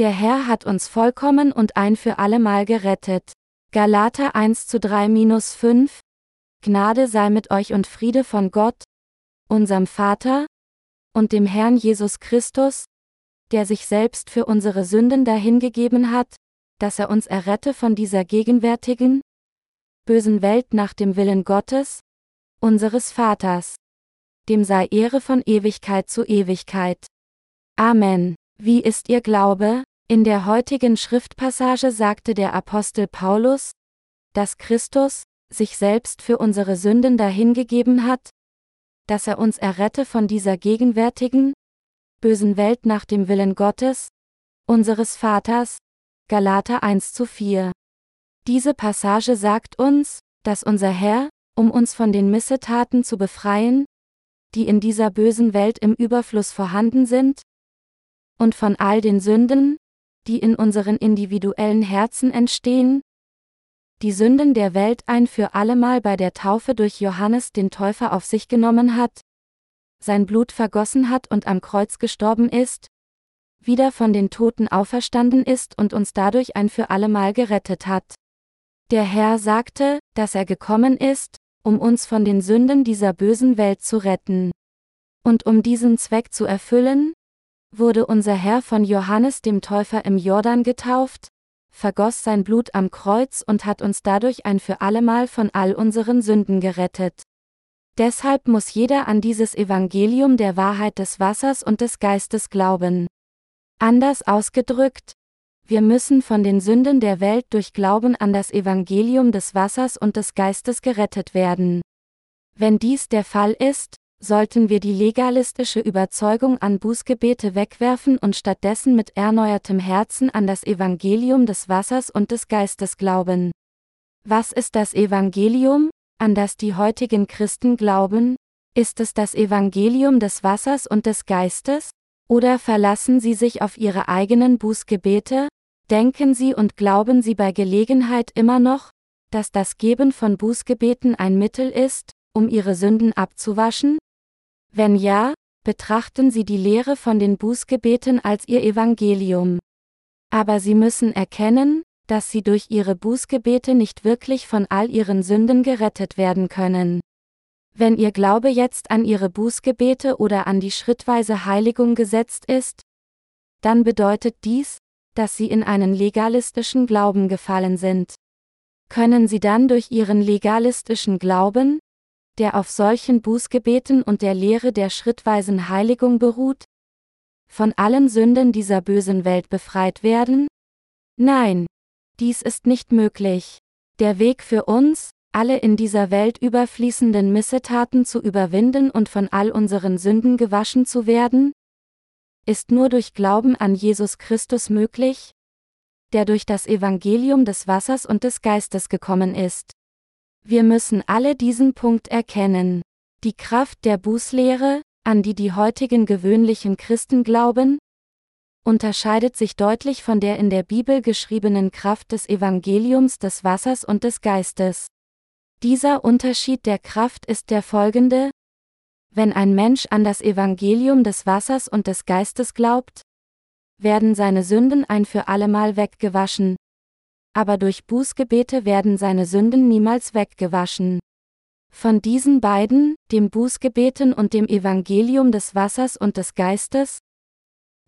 Der Herr hat uns vollkommen und ein für allemal gerettet. Galater 1 zu 3 minus 5 Gnade sei mit euch und Friede von Gott, unserem Vater, und dem Herrn Jesus Christus, der sich selbst für unsere Sünden dahingegeben hat, dass er uns errette von dieser gegenwärtigen, bösen Welt nach dem Willen Gottes, unseres Vaters. Dem sei Ehre von Ewigkeit zu Ewigkeit. Amen. Wie ist Ihr Glaube? In der heutigen Schriftpassage sagte der Apostel Paulus, dass Christus, sich selbst für unsere Sünden dahingegeben hat, dass er uns errette von dieser gegenwärtigen, bösen Welt nach dem Willen Gottes, unseres Vaters, Galater 1 zu 4. Diese Passage sagt uns, dass unser Herr, um uns von den Missetaten zu befreien, die in dieser bösen Welt im Überfluss vorhanden sind, und von all den Sünden, die in unseren individuellen Herzen entstehen, die Sünden der Welt ein für allemal bei der Taufe durch Johannes den Täufer auf sich genommen hat, sein Blut vergossen hat und am Kreuz gestorben ist, wieder von den Toten auferstanden ist und uns dadurch ein für allemal gerettet hat. Der Herr sagte, dass er gekommen ist, um uns von den Sünden dieser bösen Welt zu retten. Und um diesen Zweck zu erfüllen, wurde unser Herr von Johannes dem Täufer im Jordan getauft, vergoss sein Blut am Kreuz und hat uns dadurch ein für allemal von all unseren Sünden gerettet. Deshalb muss jeder an dieses Evangelium der Wahrheit des Wassers und des Geistes glauben. Anders ausgedrückt, wir müssen von den Sünden der Welt durch Glauben an das Evangelium des Wassers und des Geistes gerettet werden. Wenn dies der Fall ist, sollten wir die legalistische Überzeugung an Bußgebete wegwerfen und stattdessen mit erneuertem Herzen an das Evangelium des Wassers und des Geistes glauben. Was ist das Evangelium, an das die heutigen Christen glauben? Ist es das Evangelium des Wassers und des Geistes? Oder verlassen sie sich auf ihre eigenen Bußgebete? Denken sie und glauben sie bei Gelegenheit immer noch, dass das Geben von Bußgebeten ein Mittel ist, um ihre Sünden abzuwaschen? Wenn ja, betrachten Sie die Lehre von den Bußgebeten als Ihr Evangelium. Aber Sie müssen erkennen, dass Sie durch Ihre Bußgebete nicht wirklich von all Ihren Sünden gerettet werden können. Wenn Ihr Glaube jetzt an Ihre Bußgebete oder an die schrittweise Heiligung gesetzt ist, dann bedeutet dies, dass Sie in einen legalistischen Glauben gefallen sind. Können Sie dann durch Ihren legalistischen Glauben, der auf solchen Bußgebeten und der Lehre der schrittweisen Heiligung beruht? Von allen Sünden dieser bösen Welt befreit werden? Nein, dies ist nicht möglich. Der Weg für uns, alle in dieser Welt überfließenden Missetaten zu überwinden und von all unseren Sünden gewaschen zu werden? Ist nur durch Glauben an Jesus Christus möglich, der durch das Evangelium des Wassers und des Geistes gekommen ist. Wir müssen alle diesen Punkt erkennen. Die Kraft der Bußlehre, an die die heutigen gewöhnlichen Christen glauben, unterscheidet sich deutlich von der in der Bibel geschriebenen Kraft des Evangeliums des Wassers und des Geistes. Dieser Unterschied der Kraft ist der folgende, wenn ein Mensch an das Evangelium des Wassers und des Geistes glaubt, werden seine Sünden ein für allemal weggewaschen, aber durch Bußgebete werden seine Sünden niemals weggewaschen. Von diesen beiden, dem Bußgebeten und dem Evangelium des Wassers und des Geistes,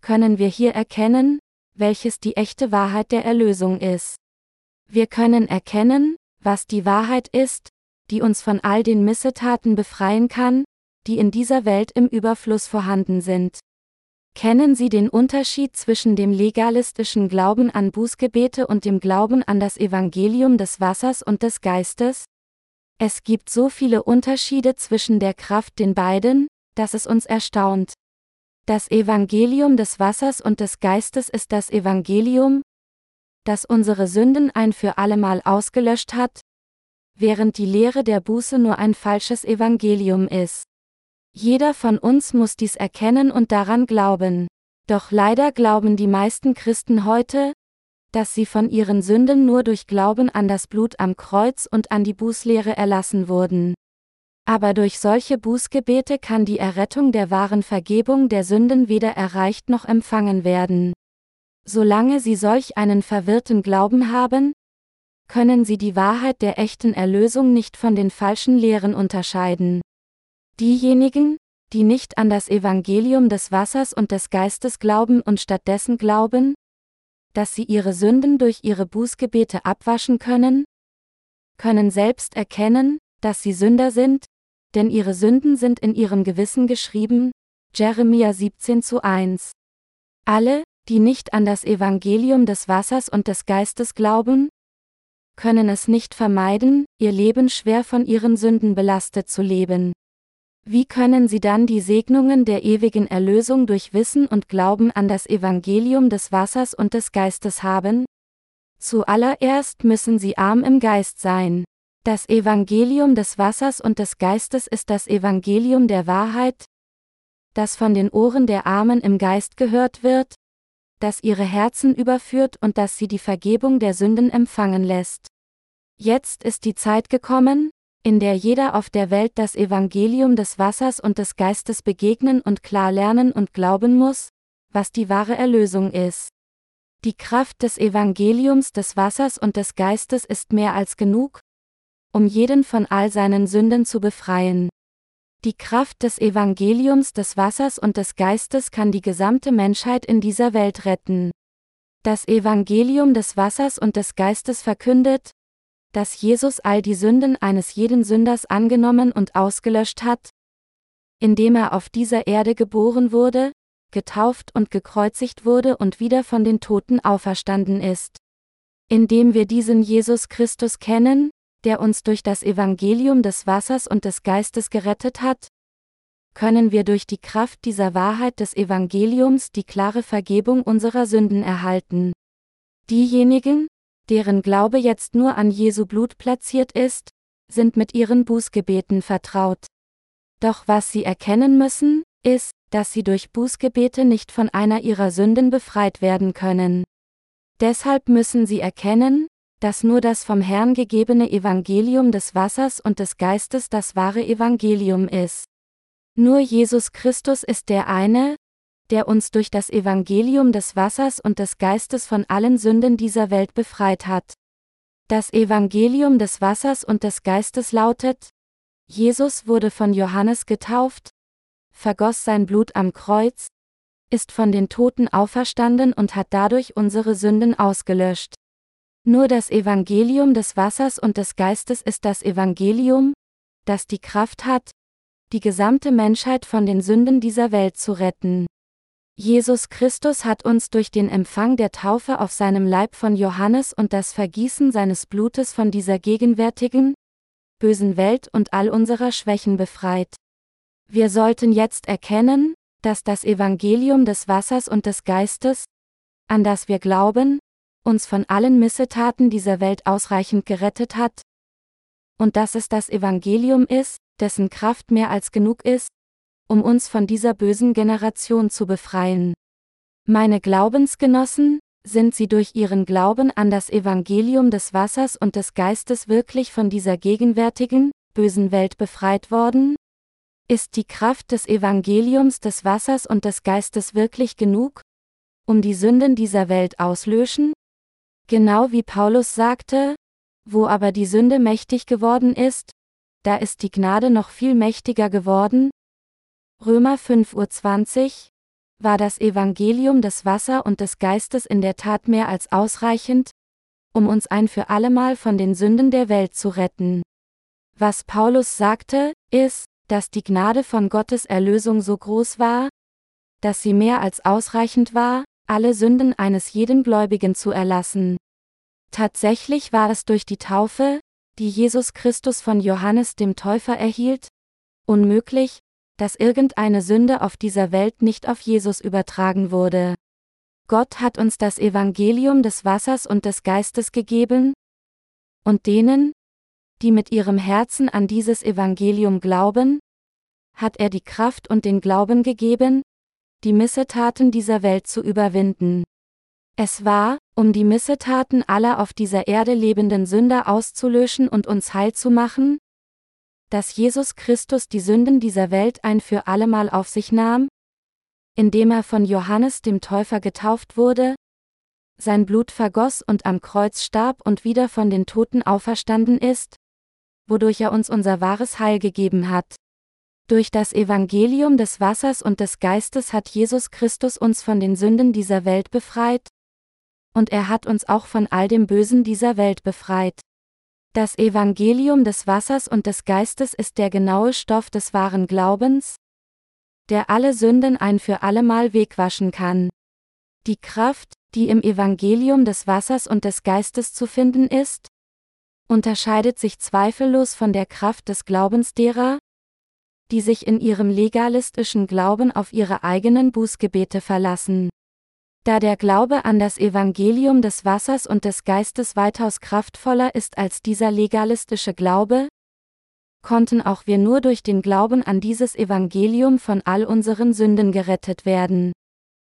können wir hier erkennen, welches die echte Wahrheit der Erlösung ist. Wir können erkennen, was die Wahrheit ist, die uns von all den Missetaten befreien kann, die in dieser Welt im Überfluss vorhanden sind. Kennen Sie den Unterschied zwischen dem legalistischen Glauben an Bußgebete und dem Glauben an das Evangelium des Wassers und des Geistes? Es gibt so viele Unterschiede zwischen der Kraft den beiden, dass es uns erstaunt. Das Evangelium des Wassers und des Geistes ist das Evangelium, das unsere Sünden ein für allemal ausgelöscht hat, während die Lehre der Buße nur ein falsches Evangelium ist. Jeder von uns muss dies erkennen und daran glauben. Doch leider glauben die meisten Christen heute, dass sie von ihren Sünden nur durch Glauben an das Blut am Kreuz und an die Bußlehre erlassen wurden. Aber durch solche Bußgebete kann die Errettung der wahren Vergebung der Sünden weder erreicht noch empfangen werden. Solange sie solch einen verwirrten Glauben haben, können sie die Wahrheit der echten Erlösung nicht von den falschen Lehren unterscheiden. Diejenigen, die nicht an das Evangelium des Wassers und des Geistes glauben und stattdessen glauben, dass sie ihre Sünden durch ihre Bußgebete abwaschen können, können selbst erkennen, dass sie Sünder sind, denn ihre Sünden sind in ihrem Gewissen geschrieben, Jeremia 17 zu 1. Alle, die nicht an das Evangelium des Wassers und des Geistes glauben, können es nicht vermeiden, ihr Leben schwer von ihren Sünden belastet zu leben. Wie können sie dann die Segnungen der ewigen Erlösung durch Wissen und Glauben an das Evangelium des Wassers und des Geistes haben? Zuallererst müssen sie arm im Geist sein. Das Evangelium des Wassers und des Geistes ist das Evangelium der Wahrheit, das von den Ohren der Armen im Geist gehört wird, das ihre Herzen überführt und das sie die Vergebung der Sünden empfangen lässt. Jetzt ist die Zeit gekommen, in der jeder auf der Welt das Evangelium des Wassers und des Geistes begegnen und klar lernen und glauben muss, was die wahre Erlösung ist. Die Kraft des Evangeliums des Wassers und des Geistes ist mehr als genug, um jeden von all seinen Sünden zu befreien. Die Kraft des Evangeliums des Wassers und des Geistes kann die gesamte Menschheit in dieser Welt retten. Das Evangelium des Wassers und des Geistes verkündet, dass Jesus all die Sünden eines jeden Sünders angenommen und ausgelöscht hat, indem er auf dieser Erde geboren wurde, getauft und gekreuzigt wurde und wieder von den Toten auferstanden ist. Indem wir diesen Jesus Christus kennen, der uns durch das Evangelium des Wassers und des Geistes gerettet hat? Können wir durch die Kraft dieser Wahrheit des Evangeliums die klare Vergebung unserer Sünden erhalten? Diejenigen, deren Glaube jetzt nur an Jesu Blut platziert ist, sind mit ihren Bußgebeten vertraut. Doch was sie erkennen müssen, ist, dass sie durch Bußgebete nicht von einer ihrer Sünden befreit werden können. Deshalb müssen sie erkennen, dass nur das vom Herrn gegebene Evangelium des Wassers und des Geistes das wahre Evangelium ist. Nur Jesus Christus ist der eine, der uns durch das Evangelium des Wassers und des Geistes von allen Sünden dieser Welt befreit hat. Das Evangelium des Wassers und des Geistes lautet, Jesus wurde von Johannes getauft, vergoss sein Blut am Kreuz, ist von den Toten auferstanden und hat dadurch unsere Sünden ausgelöscht. Nur das Evangelium des Wassers und des Geistes ist das Evangelium, das die Kraft hat, die gesamte Menschheit von den Sünden dieser Welt zu retten. Jesus Christus hat uns durch den Empfang der Taufe auf seinem Leib von Johannes und das Vergießen seines Blutes von dieser gegenwärtigen, bösen Welt und all unserer Schwächen befreit. Wir sollten jetzt erkennen, dass das Evangelium des Wassers und des Geistes, an das wir glauben, uns von allen Missetaten dieser Welt ausreichend gerettet hat, und dass es das Evangelium ist, dessen Kraft mehr als genug ist, um uns von dieser bösen Generation zu befreien. Meine Glaubensgenossen, sind sie durch ihren Glauben an das Evangelium des Wassers und des Geistes wirklich von dieser gegenwärtigen, bösen Welt befreit worden? Ist die Kraft des Evangeliums des Wassers und des Geistes wirklich genug, um die Sünden dieser Welt auslöschen? Genau wie Paulus sagte, wo aber die Sünde mächtig geworden ist, da ist die Gnade noch viel mächtiger geworden. Römer 5.20 Uhr war das Evangelium des Wasser und des Geistes in der Tat mehr als ausreichend, um uns ein für allemal von den Sünden der Welt zu retten. Was Paulus sagte, ist, dass die Gnade von Gottes Erlösung so groß war, dass sie mehr als ausreichend war, alle Sünden eines jeden Gläubigen zu erlassen. Tatsächlich war es durch die Taufe, die Jesus Christus von Johannes dem Täufer erhielt, unmöglich, dass irgendeine Sünde auf dieser Welt nicht auf Jesus übertragen wurde. Gott hat uns das Evangelium des Wassers und des Geistes gegeben, und denen, die mit ihrem Herzen an dieses Evangelium glauben, hat er die Kraft und den Glauben gegeben, die Missetaten dieser Welt zu überwinden. Es war, um die Missetaten aller auf dieser Erde lebenden Sünder auszulöschen und uns heil zu machen, dass Jesus Christus die Sünden dieser Welt ein für allemal auf sich nahm, indem er von Johannes dem Täufer getauft wurde, sein Blut vergoss und am Kreuz starb und wieder von den Toten auferstanden ist? Wodurch er uns unser wahres Heil gegeben hat. Durch das Evangelium des Wassers und des Geistes hat Jesus Christus uns von den Sünden dieser Welt befreit, und er hat uns auch von all dem Bösen dieser Welt befreit. Das Evangelium des Wassers und des Geistes ist der genaue Stoff des wahren Glaubens, der alle Sünden ein für allemal wegwaschen kann. Die Kraft, die im Evangelium des Wassers und des Geistes zu finden ist, unterscheidet sich zweifellos von der Kraft des Glaubens derer, die sich in ihrem legalistischen Glauben auf ihre eigenen Bußgebete verlassen. Da der Glaube an das Evangelium des Wassers und des Geistes weitaus kraftvoller ist als dieser legalistische Glaube, konnten auch wir nur durch den Glauben an dieses Evangelium von all unseren Sünden gerettet werden.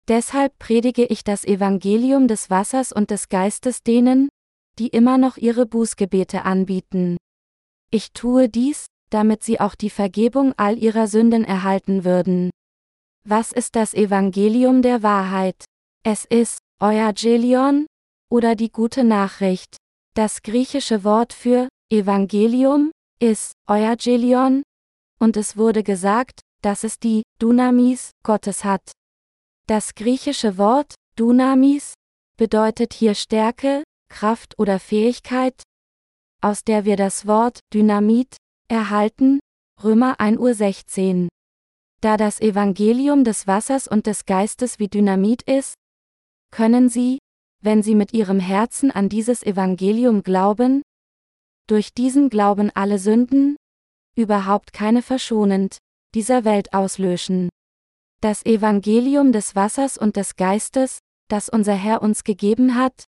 Deshalb predige ich das Evangelium des Wassers und des Geistes denen, die immer noch ihre Bußgebete anbieten. Ich tue dies, damit sie auch die Vergebung all ihrer Sünden erhalten würden. Was ist das Evangelium der Wahrheit? Es ist Euangelion oder die gute Nachricht. Das griechische Wort für Evangelium ist Euangelion und es wurde gesagt, dass es die Dunamis Gottes hat. Das griechische Wort Dunamis bedeutet hier Stärke, Kraft oder Fähigkeit, aus der wir das Wort Dynamit erhalten, Römer 1.16 Uhr. Da das Evangelium des Wassers und des Geistes wie Dynamit ist, können Sie, wenn Sie mit Ihrem Herzen an dieses Evangelium glauben, durch diesen Glauben alle Sünden, überhaupt keine verschonend, dieser Welt auslöschen. Das Evangelium des Wassers und des Geistes, das unser Herr uns gegeben hat,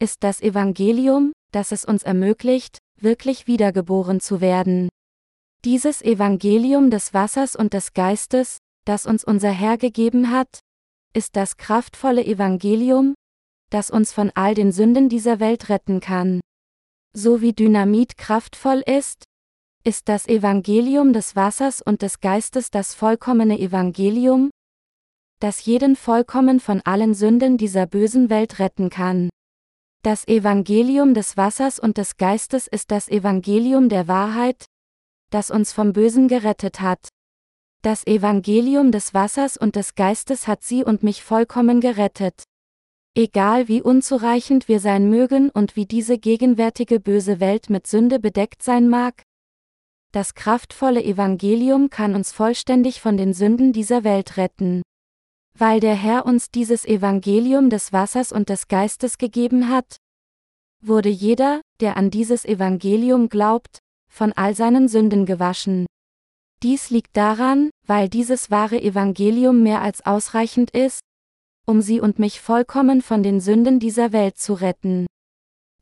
ist das Evangelium, das es uns ermöglicht, wirklich wiedergeboren zu werden. Dieses Evangelium des Wassers und des Geistes, das uns unser Herr gegeben hat, ist das kraftvolle Evangelium, das uns von all den Sünden dieser Welt retten kann. So wie Dynamit kraftvoll ist, ist das Evangelium des Wassers und des Geistes das vollkommene Evangelium, das jeden vollkommen von allen Sünden dieser bösen Welt retten kann. Das Evangelium des Wassers und des Geistes ist das Evangelium der Wahrheit, das uns vom Bösen gerettet hat. Das Evangelium des Wassers und des Geistes hat sie und mich vollkommen gerettet. Egal wie unzureichend wir sein mögen und wie diese gegenwärtige böse Welt mit Sünde bedeckt sein mag, das kraftvolle Evangelium kann uns vollständig von den Sünden dieser Welt retten. Weil der Herr uns dieses Evangelium des Wassers und des Geistes gegeben hat, wurde jeder, der an dieses Evangelium glaubt, von all seinen Sünden gewaschen. Dies liegt daran, weil dieses wahre Evangelium mehr als ausreichend ist, um Sie und mich vollkommen von den Sünden dieser Welt zu retten.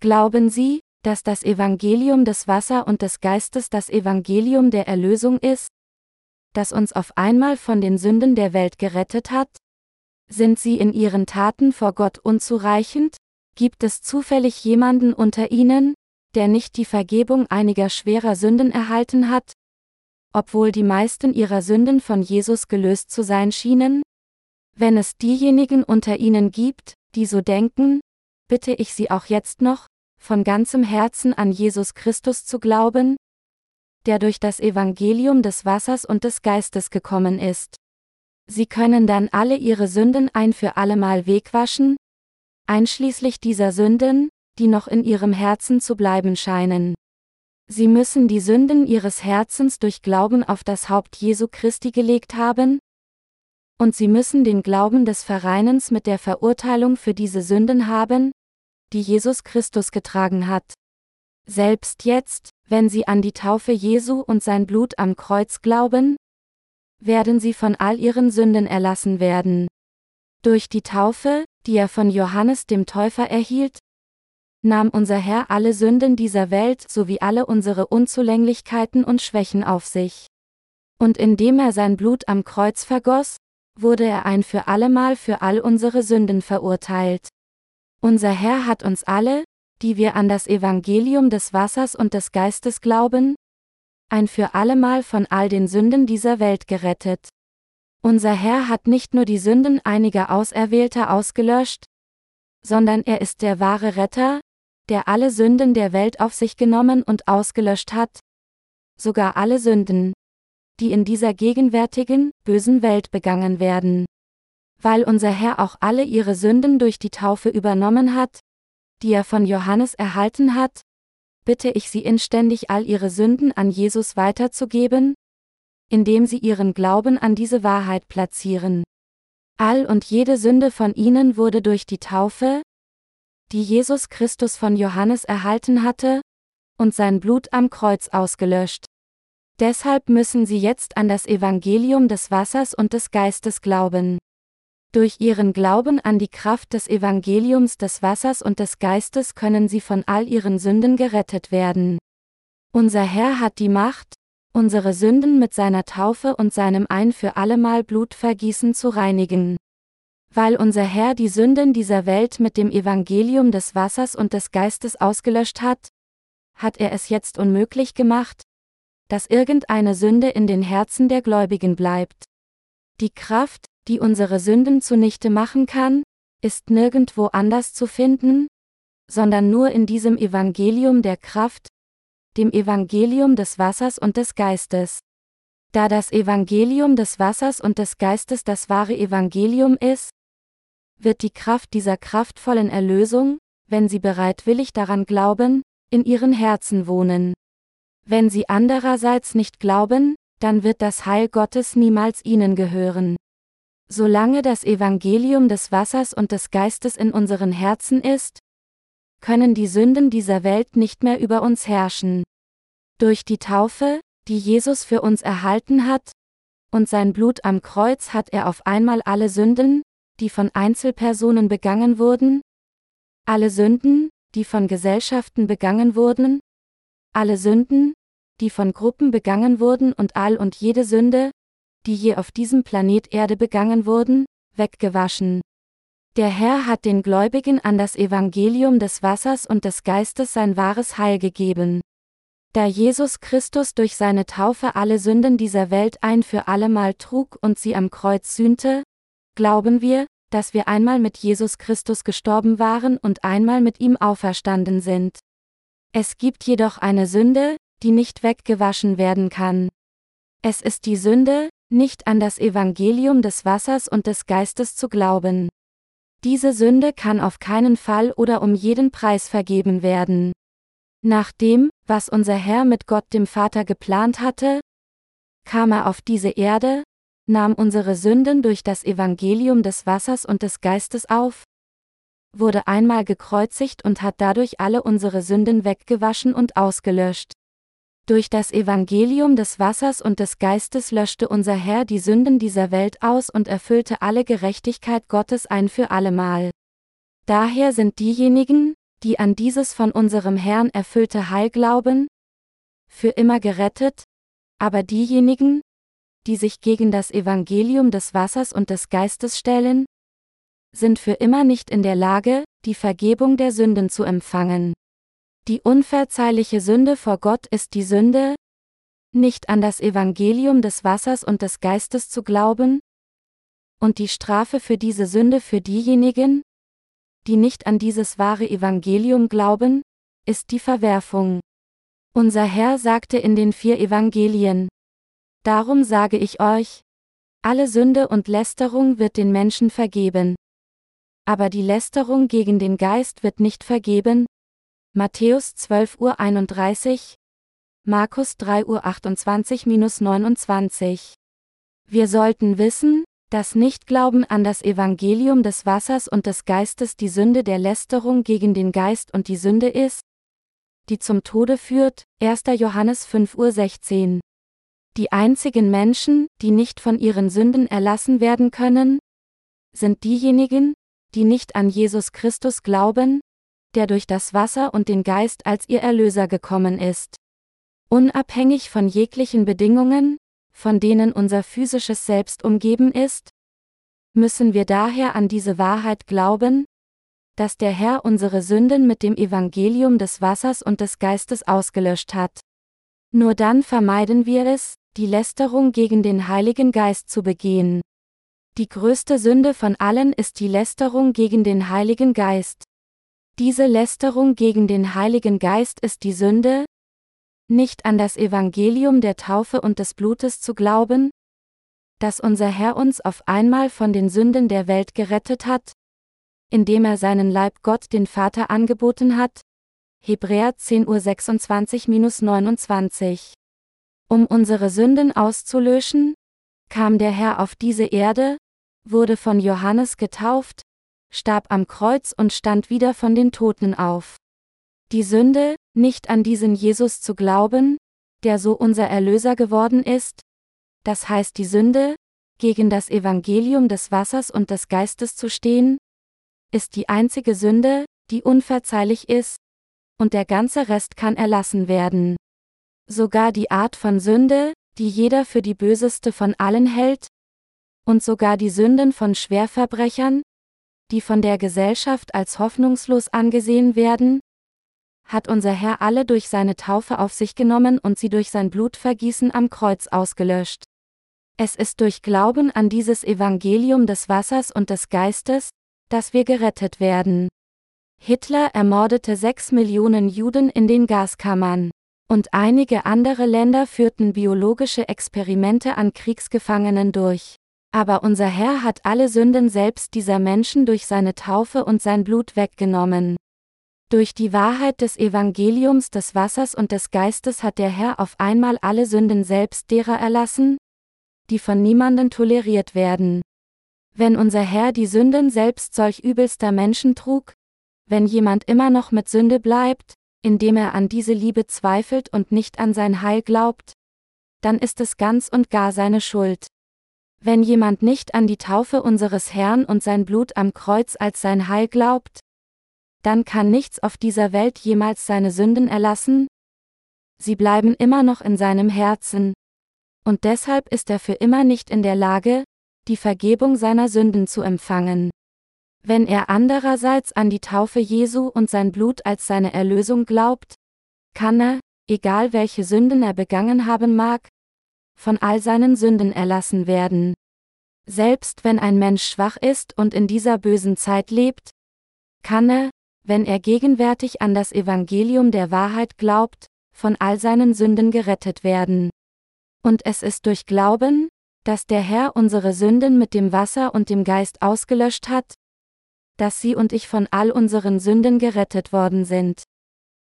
Glauben Sie, dass das Evangelium des Wasser und des Geistes das Evangelium der Erlösung ist, das uns auf einmal von den Sünden der Welt gerettet hat? Sind Sie in Ihren Taten vor Gott unzureichend? Gibt es zufällig jemanden unter Ihnen, der nicht die Vergebung einiger schwerer Sünden erhalten hat, obwohl die meisten ihrer Sünden von Jesus gelöst zu sein schienen? Wenn es diejenigen unter ihnen gibt, die so denken, bitte ich sie auch jetzt noch, von ganzem Herzen an Jesus Christus zu glauben, der durch das Evangelium des Wassers und des Geistes gekommen ist. Sie können dann alle ihre Sünden ein für allemal wegwaschen, einschließlich dieser Sünden, die noch in ihrem Herzen zu bleiben scheinen. Sie müssen die Sünden ihres Herzens durch Glauben auf das Haupt Jesu Christi gelegt haben, und sie müssen den Glauben des Vereinens mit der Verurteilung für diese Sünden haben, die Jesus Christus getragen hat. Selbst jetzt, wenn sie an die Taufe Jesu und sein Blut am Kreuz glauben, werden sie von all ihren Sünden erlassen werden. Durch die Taufe, die er von Johannes dem Täufer erhielt, nahm unser Herr alle Sünden dieser Welt sowie alle unsere Unzulänglichkeiten und Schwächen auf sich. Und indem er sein Blut am Kreuz vergoss, wurde er ein für allemal für all unsere Sünden verurteilt. Unser Herr hat uns alle, die wir an das Evangelium des Wassers und des Geistes glauben, ein für allemal von all den Sünden dieser Welt gerettet. Unser Herr hat nicht nur die Sünden einiger Auserwählter ausgelöscht, sondern er ist der wahre Retter, der alle Sünden der Welt auf sich genommen und ausgelöscht hat, sogar alle Sünden, die in dieser gegenwärtigen, bösen Welt begangen werden. Weil unser Herr auch alle ihre Sünden durch die Taufe übernommen hat, die er von Johannes erhalten hat, bitte ich Sie inständig all Ihre Sünden an Jesus weiterzugeben, indem Sie Ihren Glauben an diese Wahrheit platzieren. All und jede Sünde von Ihnen wurde durch die Taufe, die Jesus Christus von Johannes erhalten hatte, und sein Blut am Kreuz ausgelöscht. Deshalb müssen Sie jetzt an das Evangelium des Wassers und des Geistes glauben. Durch ihren Glauben an die Kraft des Evangeliums des Wassers und des Geistes können sie von all ihren Sünden gerettet werden. Unser Herr hat die Macht, unsere Sünden mit seiner Taufe und seinem ein für allemal Blutvergießen zu reinigen. Weil unser Herr die Sünden dieser Welt mit dem Evangelium des Wassers und des Geistes ausgelöscht hat, hat er es jetzt unmöglich gemacht, dass irgendeine Sünde in den Herzen der Gläubigen bleibt. Die Kraft, die unsere Sünden zunichte machen kann, ist nirgendwo anders zu finden, sondern nur in diesem Evangelium der Kraft, dem Evangelium des Wassers und des Geistes. Da das Evangelium des Wassers und des Geistes das wahre Evangelium ist, wird die Kraft dieser kraftvollen Erlösung, wenn sie bereitwillig daran glauben, in ihren Herzen wohnen. Wenn sie andererseits nicht glauben, dann wird das Heil Gottes niemals ihnen gehören. Solange das Evangelium des Wassers und des Geistes in unseren Herzen ist, können die Sünden dieser Welt nicht mehr über uns herrschen. Durch die Taufe, die Jesus für uns erhalten hat, und sein Blut am Kreuz hat er auf einmal alle Sünden, die von Einzelpersonen begangen wurden, alle Sünden, die von Gesellschaften begangen wurden, alle Sünden, die von Gruppen begangen wurden und all und jede Sünde, die je auf diesem Planet Erde begangen wurden, weggewaschen. Der Herr hat den Gläubigen an das Evangelium des Wassers und des Geistes sein wahres Heil gegeben. Da Jesus Christus durch seine Taufe alle Sünden dieser Welt ein für allemal trug und sie am Kreuz sühnte, glauben wir, dass wir einmal mit Jesus Christus gestorben waren und einmal mit ihm auferstanden sind. Es gibt jedoch eine Sünde, die nicht weggewaschen werden kann. Es ist die Sünde, nicht an das Evangelium des Wassers und des Geistes zu glauben. Diese Sünde kann auf keinen Fall oder um jeden Preis vergeben werden. Nach dem, was unser Herr mit Gott dem Vater geplant hatte, kam er auf diese Erde, nahm unsere Sünden durch das Evangelium des Wassers und des Geistes auf, wurde einmal gekreuzigt und hat dadurch alle unsere Sünden weggewaschen und ausgelöscht. Durch das Evangelium des Wassers und des Geistes löschte unser Herr die Sünden dieser Welt aus und erfüllte alle Gerechtigkeit Gottes ein für allemal. Daher sind diejenigen, die an dieses von unserem Herrn erfüllte Heil glauben, für immer gerettet, aber diejenigen, die sich gegen das Evangelium des Wassers und des Geistes stellen, sind für immer nicht in der Lage, die Vergebung der Sünden zu empfangen. Die unverzeihliche Sünde vor Gott ist die Sünde, nicht an das Evangelium des Wassers und des Geistes zu glauben, und die Strafe für diese Sünde für diejenigen, die nicht an dieses wahre Evangelium glauben, ist die Verwerfung. Unser Herr sagte in den vier Evangelien, Darum sage ich euch, alle Sünde und Lästerung wird den Menschen vergeben. Aber die Lästerung gegen den Geist wird nicht vergeben, Matthäus 12 Uhr 31, Markus 3 Uhr 28-29. Wir sollten wissen, dass Nichtglauben an das Evangelium des Wassers und des Geistes die Sünde der Lästerung gegen den Geist und die Sünde ist, die zum Tode führt, 1. Johannes 5 Uhr 16. Die einzigen Menschen, die nicht von ihren Sünden erlassen werden können, sind diejenigen, die nicht an Jesus Christus glauben, der durch das Wasser und den Geist als ihr Erlöser gekommen ist. Unabhängig von jeglichen Bedingungen, von denen unser physisches Selbst umgeben ist, müssen wir daher an diese Wahrheit glauben, dass der Herr unsere Sünden mit dem Evangelium des Wassers und des Geistes ausgelöscht hat. Nur dann vermeiden wir es, die Lästerung gegen den Heiligen Geist zu begehen. Die größte Sünde von allen ist die Lästerung gegen den Heiligen Geist. Diese Lästerung gegen den Heiligen Geist ist die Sünde, nicht an das Evangelium der Taufe und des Blutes zu glauben, dass unser Herr uns auf einmal von den Sünden der Welt gerettet hat, indem er seinen Leib Gott den Vater angeboten hat. Hebräer 10 Uhr 26-29. Um unsere Sünden auszulöschen, kam der Herr auf diese Erde, wurde von Johannes getauft, starb am Kreuz und stand wieder von den Toten auf. Die Sünde, nicht an diesen Jesus zu glauben, der so unser Erlöser geworden ist, das heißt die Sünde, gegen das Evangelium des Wassers und des Geistes zu stehen, ist die einzige Sünde, die unverzeihlich ist, und der ganze Rest kann erlassen werden. Sogar die Art von Sünde, die jeder für die böseste von allen hält, und sogar die Sünden von Schwerverbrechern, die von der Gesellschaft als hoffnungslos angesehen werden, hat unser Herr alle durch seine Taufe auf sich genommen und sie durch sein Blutvergießen am Kreuz ausgelöscht. Es ist durch Glauben an dieses Evangelium des Wassers und des Geistes, dass wir gerettet werden. Hitler ermordete sechs Millionen Juden in den Gaskammern. Und einige andere Länder führten biologische Experimente an Kriegsgefangenen durch. Aber unser Herr hat alle Sünden selbst dieser Menschen durch seine Taufe und sein Blut weggenommen. Durch die Wahrheit des Evangeliums des Wassers und des Geistes hat der Herr auf einmal alle Sünden selbst derer erlassen, die von niemanden toleriert werden. Wenn unser Herr die Sünden selbst solch übelster Menschen trug, wenn jemand immer noch mit Sünde bleibt, indem er an diese Liebe zweifelt und nicht an sein Heil glaubt, dann ist es ganz und gar seine Schuld. Wenn jemand nicht an die Taufe unseres Herrn und sein Blut am Kreuz als sein Heil glaubt, dann kann nichts auf dieser Welt jemals seine Sünden erlassen? Sie bleiben immer noch in seinem Herzen. Und deshalb ist er für immer nicht in der Lage, die Vergebung seiner Sünden zu empfangen. Wenn er andererseits an die Taufe Jesu und sein Blut als seine Erlösung glaubt, kann er, egal welche Sünden er begangen haben mag, von all seinen Sünden erlassen werden. Selbst wenn ein Mensch schwach ist und in dieser bösen Zeit lebt, kann er, wenn er gegenwärtig an das Evangelium der Wahrheit glaubt, von all seinen Sünden gerettet werden. Und es ist durch Glauben, dass der Herr unsere Sünden mit dem Wasser und dem Geist ausgelöscht hat, dass Sie und ich von all unseren Sünden gerettet worden sind.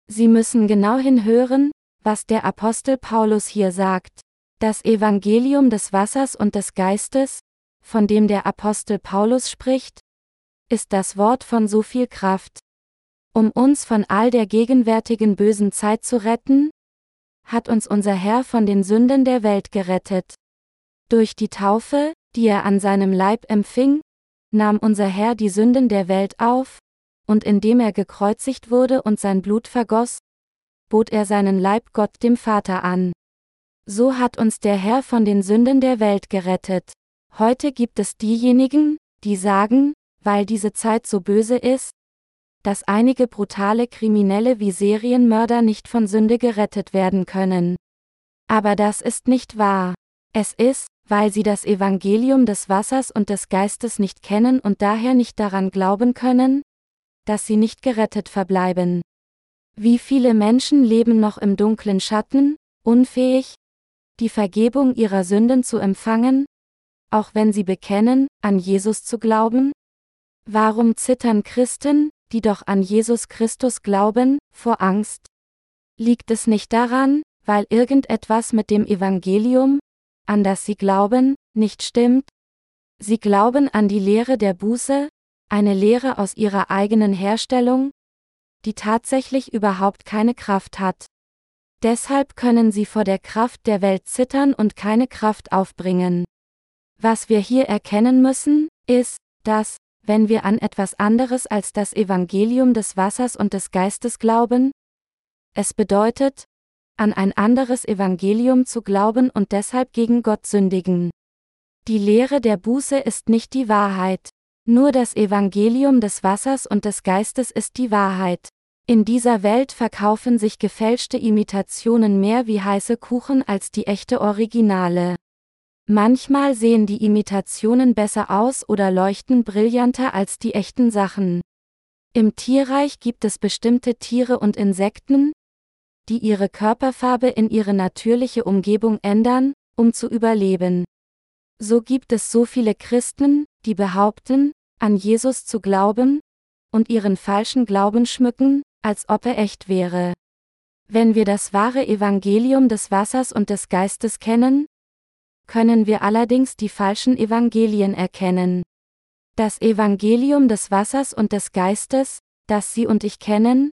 Sie müssen genau hinhören, was der Apostel Paulus hier sagt. Das Evangelium des Wassers und des Geistes, von dem der Apostel Paulus spricht, ist das Wort von so viel Kraft. Um uns von all der gegenwärtigen bösen Zeit zu retten, hat uns unser Herr von den Sünden der Welt gerettet. Durch die Taufe, die er an seinem Leib empfing, nahm unser Herr die Sünden der Welt auf, und indem er gekreuzigt wurde und sein Blut vergoss, bot er seinen Leib Gott dem Vater an. So hat uns der Herr von den Sünden der Welt gerettet. Heute gibt es diejenigen, die sagen, weil diese Zeit so böse ist, dass einige brutale Kriminelle wie Serienmörder nicht von Sünde gerettet werden können. Aber das ist nicht wahr. Es ist, weil sie das Evangelium des Wassers und des Geistes nicht kennen und daher nicht daran glauben können, dass sie nicht gerettet verbleiben. Wie viele Menschen leben noch im dunklen Schatten, unfähig, die Vergebung ihrer Sünden zu empfangen, auch wenn sie bekennen, an Jesus zu glauben? Warum zittern Christen, die doch an Jesus Christus glauben, vor Angst? Liegt es nicht daran, weil irgendetwas mit dem Evangelium, an das sie glauben, nicht stimmt? Sie glauben an die Lehre der Buße, eine Lehre aus ihrer eigenen Herstellung, die tatsächlich überhaupt keine Kraft hat. Deshalb können sie vor der Kraft der Welt zittern und keine Kraft aufbringen. Was wir hier erkennen müssen, ist, dass, wenn wir an etwas anderes als das Evangelium des Wassers und des Geistes glauben? Es bedeutet, an ein anderes Evangelium zu glauben und deshalb gegen Gott sündigen. Die Lehre der Buße ist nicht die Wahrheit. Nur das Evangelium des Wassers und des Geistes ist die Wahrheit. In dieser Welt verkaufen sich gefälschte Imitationen mehr wie heiße Kuchen als die echte Originale. Manchmal sehen die Imitationen besser aus oder leuchten brillanter als die echten Sachen. Im Tierreich gibt es bestimmte Tiere und Insekten, die ihre Körperfarbe in ihre natürliche Umgebung ändern, um zu überleben. So gibt es so viele Christen, die behaupten, an Jesus zu glauben, und ihren falschen Glauben schmücken, als ob er echt wäre. Wenn wir das wahre Evangelium des Wassers und des Geistes kennen, können wir allerdings die falschen Evangelien erkennen. Das Evangelium des Wassers und des Geistes, das Sie und ich kennen,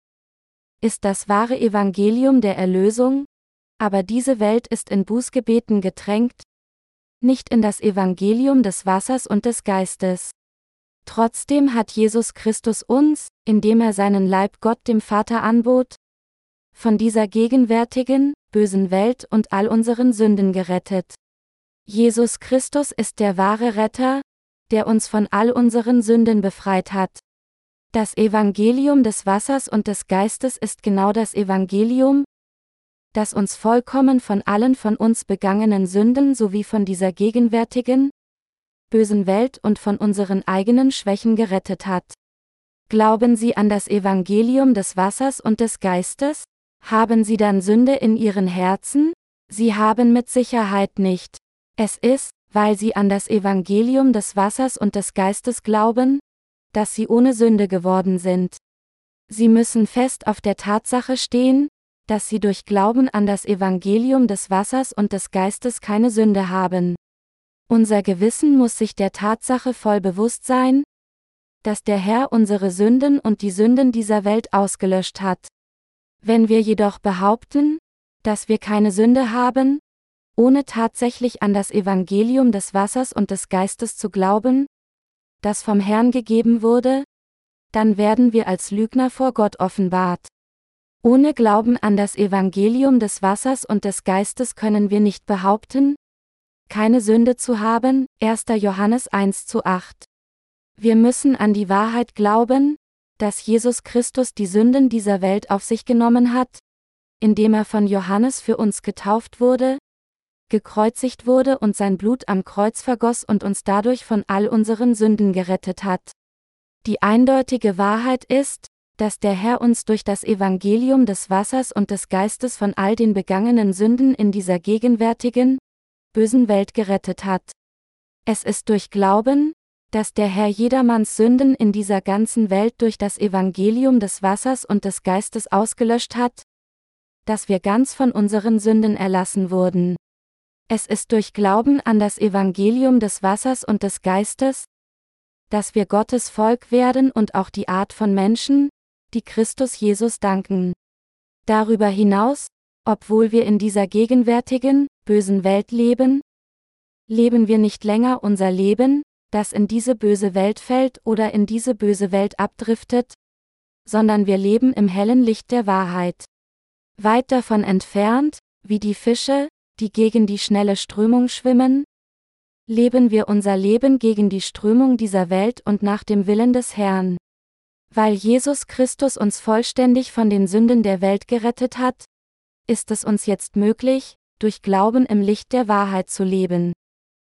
ist das wahre Evangelium der Erlösung, aber diese Welt ist in Bußgebeten getränkt, nicht in das Evangelium des Wassers und des Geistes. Trotzdem hat Jesus Christus uns, indem er seinen Leib Gott dem Vater anbot, von dieser gegenwärtigen, bösen Welt und all unseren Sünden gerettet. Jesus Christus ist der wahre Retter, der uns von all unseren Sünden befreit hat. Das Evangelium des Wassers und des Geistes ist genau das Evangelium, das uns vollkommen von allen von uns begangenen Sünden sowie von dieser gegenwärtigen, bösen Welt und von unseren eigenen Schwächen gerettet hat. Glauben Sie an das Evangelium des Wassers und des Geistes? Haben Sie dann Sünde in Ihren Herzen? Sie haben mit Sicherheit nicht. Es ist, weil sie an das Evangelium des Wassers und des Geistes glauben, dass sie ohne Sünde geworden sind. Sie müssen fest auf der Tatsache stehen, dass sie durch Glauben an das Evangelium des Wassers und des Geistes keine Sünde haben. Unser Gewissen muss sich der Tatsache voll bewusst sein, dass der Herr unsere Sünden und die Sünden dieser Welt ausgelöscht hat. Wenn wir jedoch behaupten, dass wir keine Sünde haben, ohne tatsächlich an das Evangelium des Wassers und des Geistes zu glauben, das vom Herrn gegeben wurde, dann werden wir als Lügner vor Gott offenbart. Ohne Glauben an das Evangelium des Wassers und des Geistes können wir nicht behaupten, keine Sünde zu haben, 1. Johannes 1 zu 8. Wir müssen an die Wahrheit glauben, dass Jesus Christus die Sünden dieser Welt auf sich genommen hat, indem er von Johannes für uns getauft wurde, gekreuzigt wurde und sein Blut am Kreuz vergoss und uns dadurch von all unseren Sünden gerettet hat. Die eindeutige Wahrheit ist, dass der Herr uns durch das Evangelium des Wassers und des Geistes von all den begangenen Sünden in dieser gegenwärtigen, bösen Welt gerettet hat. Es ist durch Glauben, dass der Herr jedermanns Sünden in dieser ganzen Welt durch das Evangelium des Wassers und des Geistes ausgelöscht hat, dass wir ganz von unseren Sünden erlassen wurden. Es ist durch Glauben an das Evangelium des Wassers und des Geistes, dass wir Gottes Volk werden und auch die Art von Menschen, die Christus Jesus danken. Darüber hinaus, obwohl wir in dieser gegenwärtigen, bösen Welt leben, leben wir nicht länger unser Leben, das in diese böse Welt fällt oder in diese böse Welt abdriftet, sondern wir leben im hellen Licht der Wahrheit. Weit davon entfernt, wie die Fische, die gegen die schnelle Strömung schwimmen? Leben wir unser Leben gegen die Strömung dieser Welt und nach dem Willen des Herrn? Weil Jesus Christus uns vollständig von den Sünden der Welt gerettet hat, ist es uns jetzt möglich, durch Glauben im Licht der Wahrheit zu leben.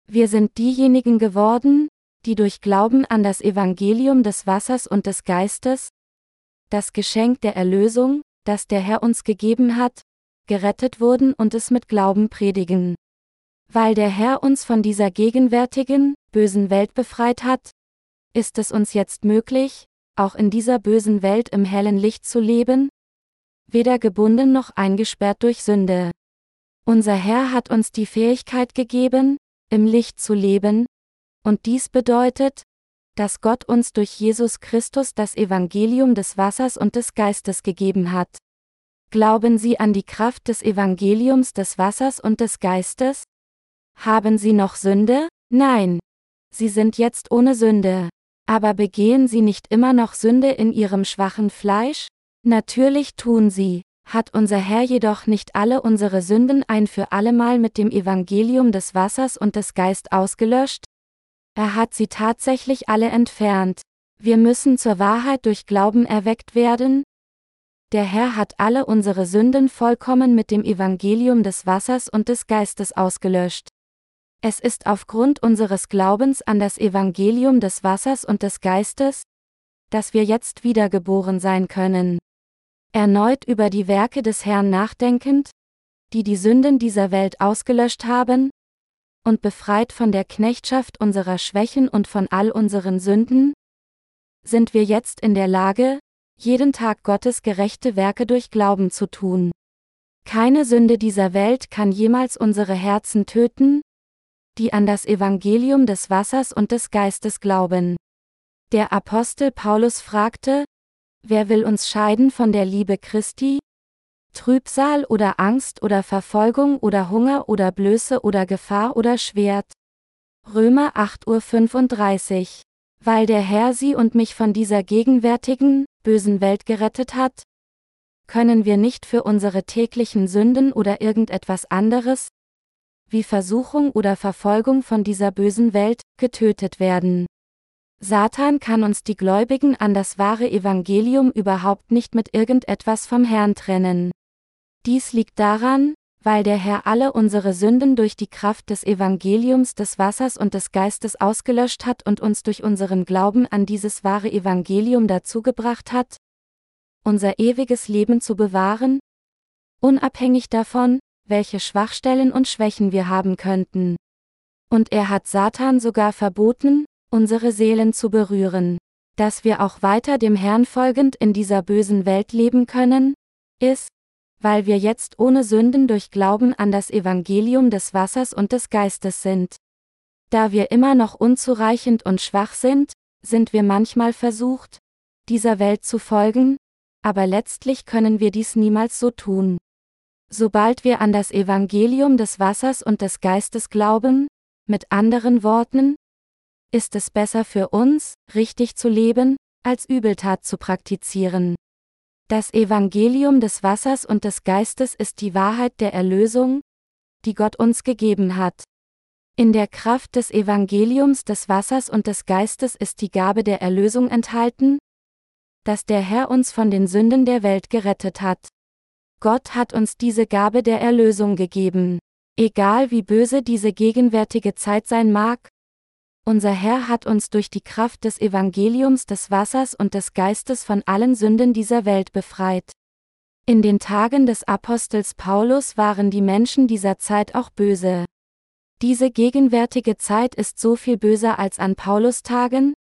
Wir sind diejenigen geworden, die durch Glauben an das Evangelium des Wassers und des Geistes, das Geschenk der Erlösung, das der Herr uns gegeben hat, gerettet wurden und es mit Glauben predigen. Weil der Herr uns von dieser gegenwärtigen, bösen Welt befreit hat, ist es uns jetzt möglich, auch in dieser bösen Welt im hellen Licht zu leben, weder gebunden noch eingesperrt durch Sünde. Unser Herr hat uns die Fähigkeit gegeben, im Licht zu leben, und dies bedeutet, dass Gott uns durch Jesus Christus das Evangelium des Wassers und des Geistes gegeben hat. Glauben Sie an die Kraft des Evangeliums des Wassers und des Geistes? Haben Sie noch Sünde? Nein. Sie sind jetzt ohne Sünde. Aber begehen Sie nicht immer noch Sünde in Ihrem schwachen Fleisch? Natürlich tun Sie. Hat unser Herr jedoch nicht alle unsere Sünden ein für allemal mit dem Evangelium des Wassers und des Geist ausgelöscht? Er hat sie tatsächlich alle entfernt. Wir müssen zur Wahrheit durch Glauben erweckt werden, der Herr hat alle unsere Sünden vollkommen mit dem Evangelium des Wassers und des Geistes ausgelöscht. Es ist aufgrund unseres Glaubens an das Evangelium des Wassers und des Geistes, dass wir jetzt wiedergeboren sein können. Erneut über die Werke des Herrn nachdenkend, die die Sünden dieser Welt ausgelöscht haben, und befreit von der Knechtschaft unserer Schwächen und von all unseren Sünden, sind wir jetzt in der Lage, jeden Tag Gottes gerechte Werke durch Glauben zu tun. Keine Sünde dieser Welt kann jemals unsere Herzen töten, die an das Evangelium des Wassers und des Geistes glauben. Der Apostel Paulus fragte, Wer will uns scheiden von der Liebe Christi? Trübsal oder Angst oder Verfolgung oder Hunger oder Blöße oder Gefahr oder Schwert. Römer 8.35 Uhr. Weil der Herr sie und mich von dieser gegenwärtigen, bösen Welt gerettet hat? Können wir nicht für unsere täglichen Sünden oder irgendetwas anderes, wie Versuchung oder Verfolgung von dieser bösen Welt, getötet werden? Satan kann uns die Gläubigen an das wahre Evangelium überhaupt nicht mit irgendetwas vom Herrn trennen. Dies liegt daran, weil der Herr alle unsere Sünden durch die Kraft des Evangeliums des Wassers und des Geistes ausgelöscht hat und uns durch unseren Glauben an dieses wahre Evangelium dazugebracht hat, unser ewiges Leben zu bewahren, unabhängig davon, welche Schwachstellen und Schwächen wir haben könnten. Und er hat Satan sogar verboten, unsere Seelen zu berühren. Dass wir auch weiter dem Herrn folgend in dieser bösen Welt leben können, ist, weil wir jetzt ohne Sünden durch Glauben an das Evangelium des Wassers und des Geistes sind. Da wir immer noch unzureichend und schwach sind, sind wir manchmal versucht, dieser Welt zu folgen, aber letztlich können wir dies niemals so tun. Sobald wir an das Evangelium des Wassers und des Geistes glauben, mit anderen Worten, ist es besser für uns, richtig zu leben, als Übeltat zu praktizieren. Das Evangelium des Wassers und des Geistes ist die Wahrheit der Erlösung, die Gott uns gegeben hat. In der Kraft des Evangeliums des Wassers und des Geistes ist die Gabe der Erlösung enthalten, dass der Herr uns von den Sünden der Welt gerettet hat. Gott hat uns diese Gabe der Erlösung gegeben. Egal wie böse diese gegenwärtige Zeit sein mag, unser Herr hat uns durch die Kraft des Evangeliums des Wassers und des Geistes von allen Sünden dieser Welt befreit. In den Tagen des Apostels Paulus waren die Menschen dieser Zeit auch böse. Diese gegenwärtige Zeit ist so viel böser als an Paulus Tagen,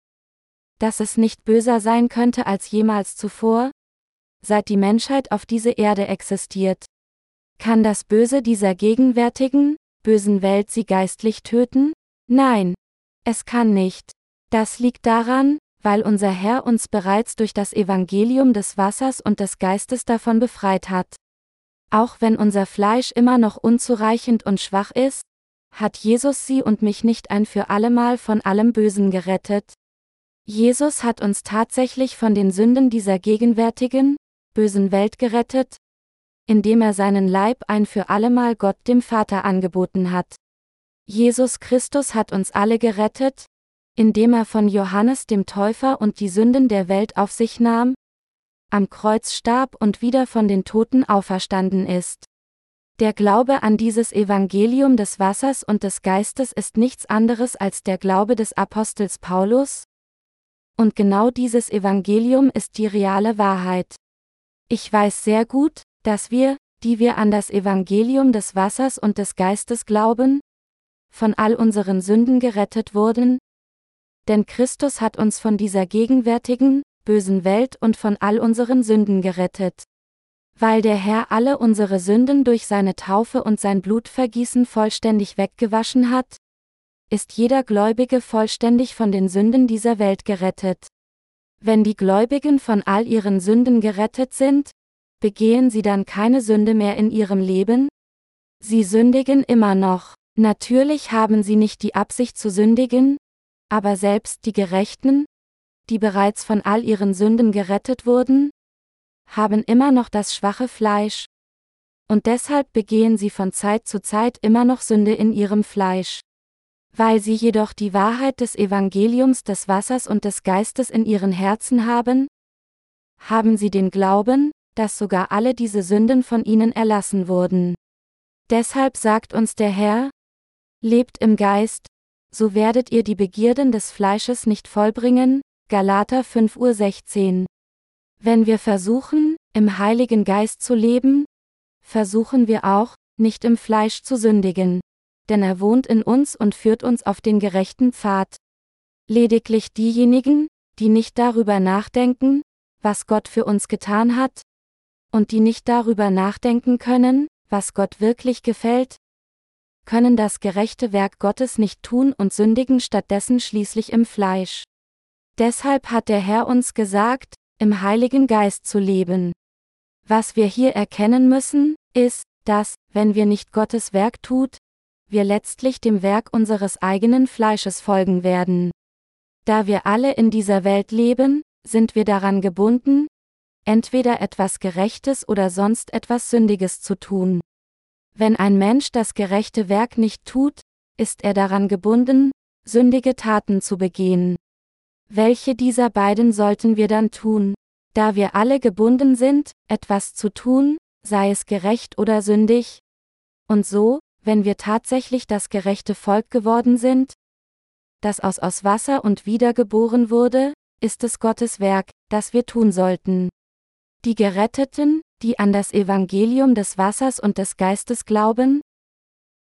dass es nicht böser sein könnte als jemals zuvor, seit die Menschheit auf diese Erde existiert. Kann das Böse dieser gegenwärtigen, bösen Welt sie geistlich töten? Nein, es kann nicht. Das liegt daran, weil unser Herr uns bereits durch das Evangelium des Wassers und des Geistes davon befreit hat. Auch wenn unser Fleisch immer noch unzureichend und schwach ist, hat Jesus sie und mich nicht ein für allemal von allem Bösen gerettet. Jesus hat uns tatsächlich von den Sünden dieser gegenwärtigen, bösen Welt gerettet, indem er seinen Leib ein für allemal Gott dem Vater angeboten hat. Jesus Christus hat uns alle gerettet, indem er von Johannes dem Täufer und die Sünden der Welt auf sich nahm, am Kreuz starb und wieder von den Toten auferstanden ist. Der Glaube an dieses Evangelium des Wassers und des Geistes ist nichts anderes als der Glaube des Apostels Paulus, und genau dieses Evangelium ist die reale Wahrheit. Ich weiß sehr gut, dass wir, die wir an das Evangelium des Wassers und des Geistes glauben, von all unseren Sünden gerettet wurden? Denn Christus hat uns von dieser gegenwärtigen, bösen Welt und von all unseren Sünden gerettet. Weil der Herr alle unsere Sünden durch seine Taufe und sein Blutvergießen vollständig weggewaschen hat, ist jeder Gläubige vollständig von den Sünden dieser Welt gerettet. Wenn die Gläubigen von all ihren Sünden gerettet sind, begehen sie dann keine Sünde mehr in ihrem Leben? Sie sündigen immer noch. Natürlich haben sie nicht die Absicht zu sündigen, aber selbst die Gerechten, die bereits von all ihren Sünden gerettet wurden, haben immer noch das schwache Fleisch. Und deshalb begehen sie von Zeit zu Zeit immer noch Sünde in ihrem Fleisch. Weil sie jedoch die Wahrheit des Evangeliums des Wassers und des Geistes in ihren Herzen haben, haben sie den Glauben, dass sogar alle diese Sünden von ihnen erlassen wurden. Deshalb sagt uns der Herr, Lebt im Geist, so werdet ihr die Begierden des Fleisches nicht vollbringen. Galater 5.16 Uhr. Wenn wir versuchen, im Heiligen Geist zu leben, versuchen wir auch, nicht im Fleisch zu sündigen. Denn er wohnt in uns und führt uns auf den gerechten Pfad. Lediglich diejenigen, die nicht darüber nachdenken, was Gott für uns getan hat, und die nicht darüber nachdenken können, was Gott wirklich gefällt, können das gerechte Werk Gottes nicht tun und sündigen stattdessen schließlich im Fleisch. Deshalb hat der Herr uns gesagt, im Heiligen Geist zu leben. Was wir hier erkennen müssen, ist, dass, wenn wir nicht Gottes Werk tut, wir letztlich dem Werk unseres eigenen Fleisches folgen werden. Da wir alle in dieser Welt leben, sind wir daran gebunden, entweder etwas Gerechtes oder sonst etwas Sündiges zu tun. Wenn ein Mensch das gerechte Werk nicht tut, ist er daran gebunden, sündige Taten zu begehen. Welche dieser beiden sollten wir dann tun? Da wir alle gebunden sind, etwas zu tun, sei es gerecht oder sündig? Und so, wenn wir tatsächlich das gerechte Volk geworden sind, das aus aus Wasser und wiedergeboren wurde, ist es Gottes Werk, das wir tun sollten. Die Geretteten, die an das Evangelium des Wassers und des Geistes glauben,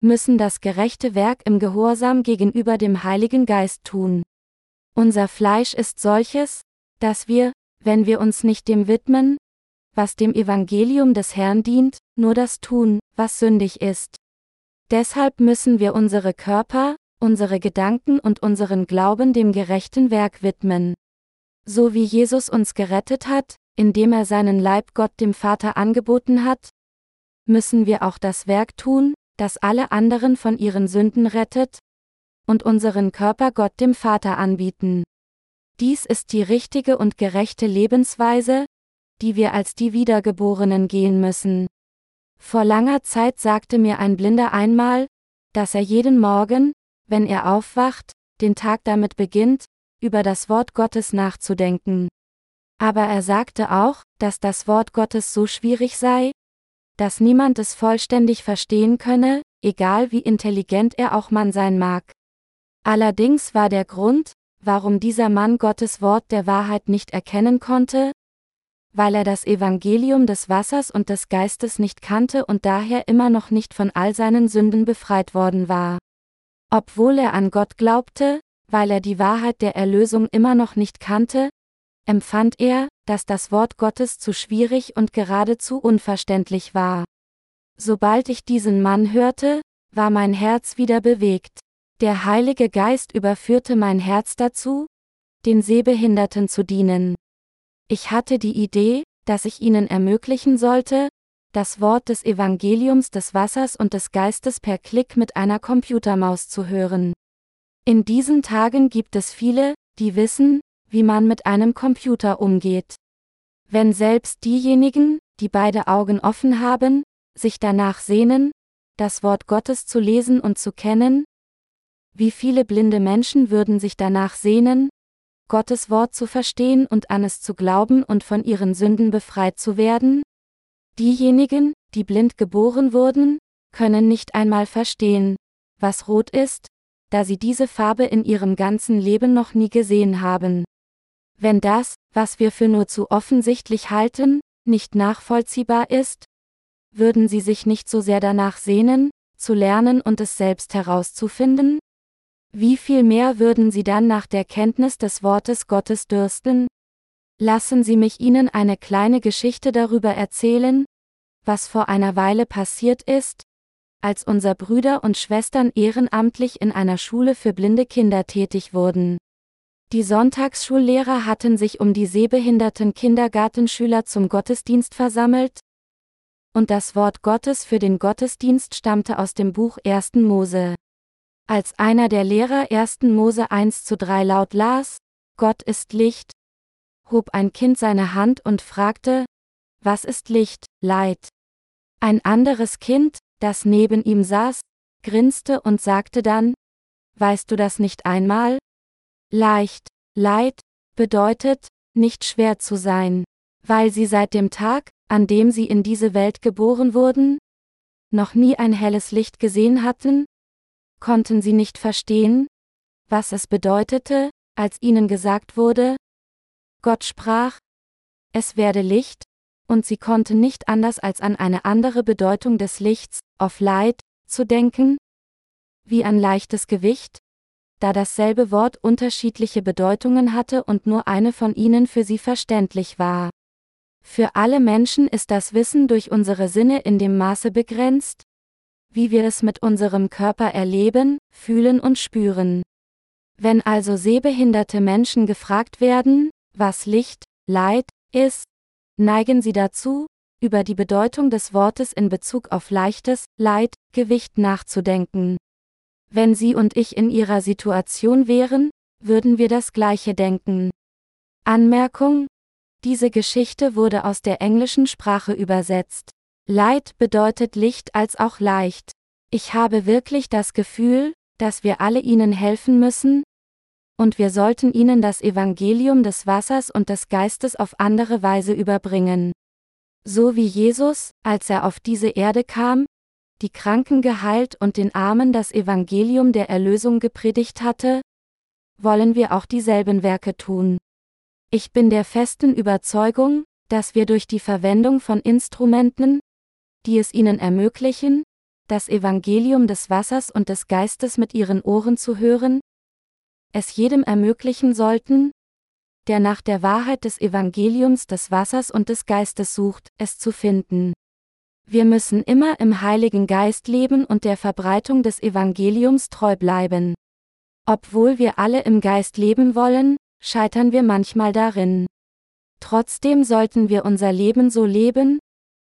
müssen das gerechte Werk im Gehorsam gegenüber dem Heiligen Geist tun. Unser Fleisch ist solches, dass wir, wenn wir uns nicht dem widmen, was dem Evangelium des Herrn dient, nur das tun, was sündig ist. Deshalb müssen wir unsere Körper, unsere Gedanken und unseren Glauben dem gerechten Werk widmen. So wie Jesus uns gerettet hat, indem er seinen Leib Gott dem Vater angeboten hat? Müssen wir auch das Werk tun, das alle anderen von ihren Sünden rettet? Und unseren Körper Gott dem Vater anbieten. Dies ist die richtige und gerechte Lebensweise, die wir als die Wiedergeborenen gehen müssen. Vor langer Zeit sagte mir ein Blinder einmal, dass er jeden Morgen, wenn er aufwacht, den Tag damit beginnt, über das Wort Gottes nachzudenken. Aber er sagte auch, dass das Wort Gottes so schwierig sei, dass niemand es vollständig verstehen könne, egal wie intelligent er auch Mann sein mag. Allerdings war der Grund, warum dieser Mann Gottes Wort der Wahrheit nicht erkennen konnte, weil er das Evangelium des Wassers und des Geistes nicht kannte und daher immer noch nicht von all seinen Sünden befreit worden war. Obwohl er an Gott glaubte, weil er die Wahrheit der Erlösung immer noch nicht kannte, empfand er, dass das Wort Gottes zu schwierig und geradezu unverständlich war. Sobald ich diesen Mann hörte, war mein Herz wieder bewegt. Der Heilige Geist überführte mein Herz dazu, den Sehbehinderten zu dienen. Ich hatte die Idee, dass ich ihnen ermöglichen sollte, das Wort des Evangeliums des Wassers und des Geistes per Klick mit einer Computermaus zu hören. In diesen Tagen gibt es viele, die wissen, wie man mit einem Computer umgeht. Wenn selbst diejenigen, die beide Augen offen haben, sich danach sehnen, das Wort Gottes zu lesen und zu kennen, wie viele blinde Menschen würden sich danach sehnen, Gottes Wort zu verstehen und an es zu glauben und von ihren Sünden befreit zu werden? Diejenigen, die blind geboren wurden, können nicht einmal verstehen, was rot ist, da sie diese Farbe in ihrem ganzen Leben noch nie gesehen haben. Wenn das, was wir für nur zu offensichtlich halten, nicht nachvollziehbar ist, würden sie sich nicht so sehr danach sehnen, zu lernen und es selbst herauszufinden? Wie viel mehr würden sie dann nach der Kenntnis des Wortes Gottes dürsten? Lassen Sie mich Ihnen eine kleine Geschichte darüber erzählen, was vor einer Weile passiert ist, als unser Brüder und Schwestern ehrenamtlich in einer Schule für blinde Kinder tätig wurden. Die Sonntagsschullehrer hatten sich um die sehbehinderten Kindergartenschüler zum Gottesdienst versammelt, und das Wort Gottes für den Gottesdienst stammte aus dem Buch 1. Mose. Als einer der Lehrer 1. Mose 1 zu 3 laut las, Gott ist Licht, hob ein Kind seine Hand und fragte, was ist Licht, Leid? Ein anderes Kind, das neben ihm saß, grinste und sagte dann, weißt du das nicht einmal? Leicht, Leid, bedeutet, nicht schwer zu sein, weil sie seit dem Tag, an dem sie in diese Welt geboren wurden, noch nie ein helles Licht gesehen hatten? konnten sie nicht verstehen, was es bedeutete, als ihnen gesagt wurde, Gott sprach, es werde Licht, und sie konnten nicht anders als an eine andere Bedeutung des Lichts, of Light, zu denken, wie an leichtes Gewicht, da dasselbe Wort unterschiedliche Bedeutungen hatte und nur eine von ihnen für sie verständlich war. Für alle Menschen ist das Wissen durch unsere Sinne in dem Maße begrenzt, wie wir es mit unserem Körper erleben, fühlen und spüren. Wenn also sehbehinderte Menschen gefragt werden, was Licht, Leid, ist, neigen sie dazu, über die Bedeutung des Wortes in Bezug auf leichtes, Leid, Gewicht nachzudenken. Wenn Sie und ich in Ihrer Situation wären, würden wir das gleiche denken. Anmerkung, diese Geschichte wurde aus der englischen Sprache übersetzt. Leid bedeutet Licht als auch leicht. Ich habe wirklich das Gefühl, dass wir alle ihnen helfen müssen, und wir sollten ihnen das Evangelium des Wassers und des Geistes auf andere Weise überbringen. So wie Jesus, als er auf diese Erde kam, die Kranken geheilt und den Armen das Evangelium der Erlösung gepredigt hatte, wollen wir auch dieselben Werke tun. Ich bin der festen Überzeugung, dass wir durch die Verwendung von Instrumenten, die es ihnen ermöglichen, das Evangelium des Wassers und des Geistes mit ihren Ohren zu hören, es jedem ermöglichen sollten, der nach der Wahrheit des Evangeliums des Wassers und des Geistes sucht, es zu finden. Wir müssen immer im Heiligen Geist leben und der Verbreitung des Evangeliums treu bleiben. Obwohl wir alle im Geist leben wollen, scheitern wir manchmal darin. Trotzdem sollten wir unser Leben so leben,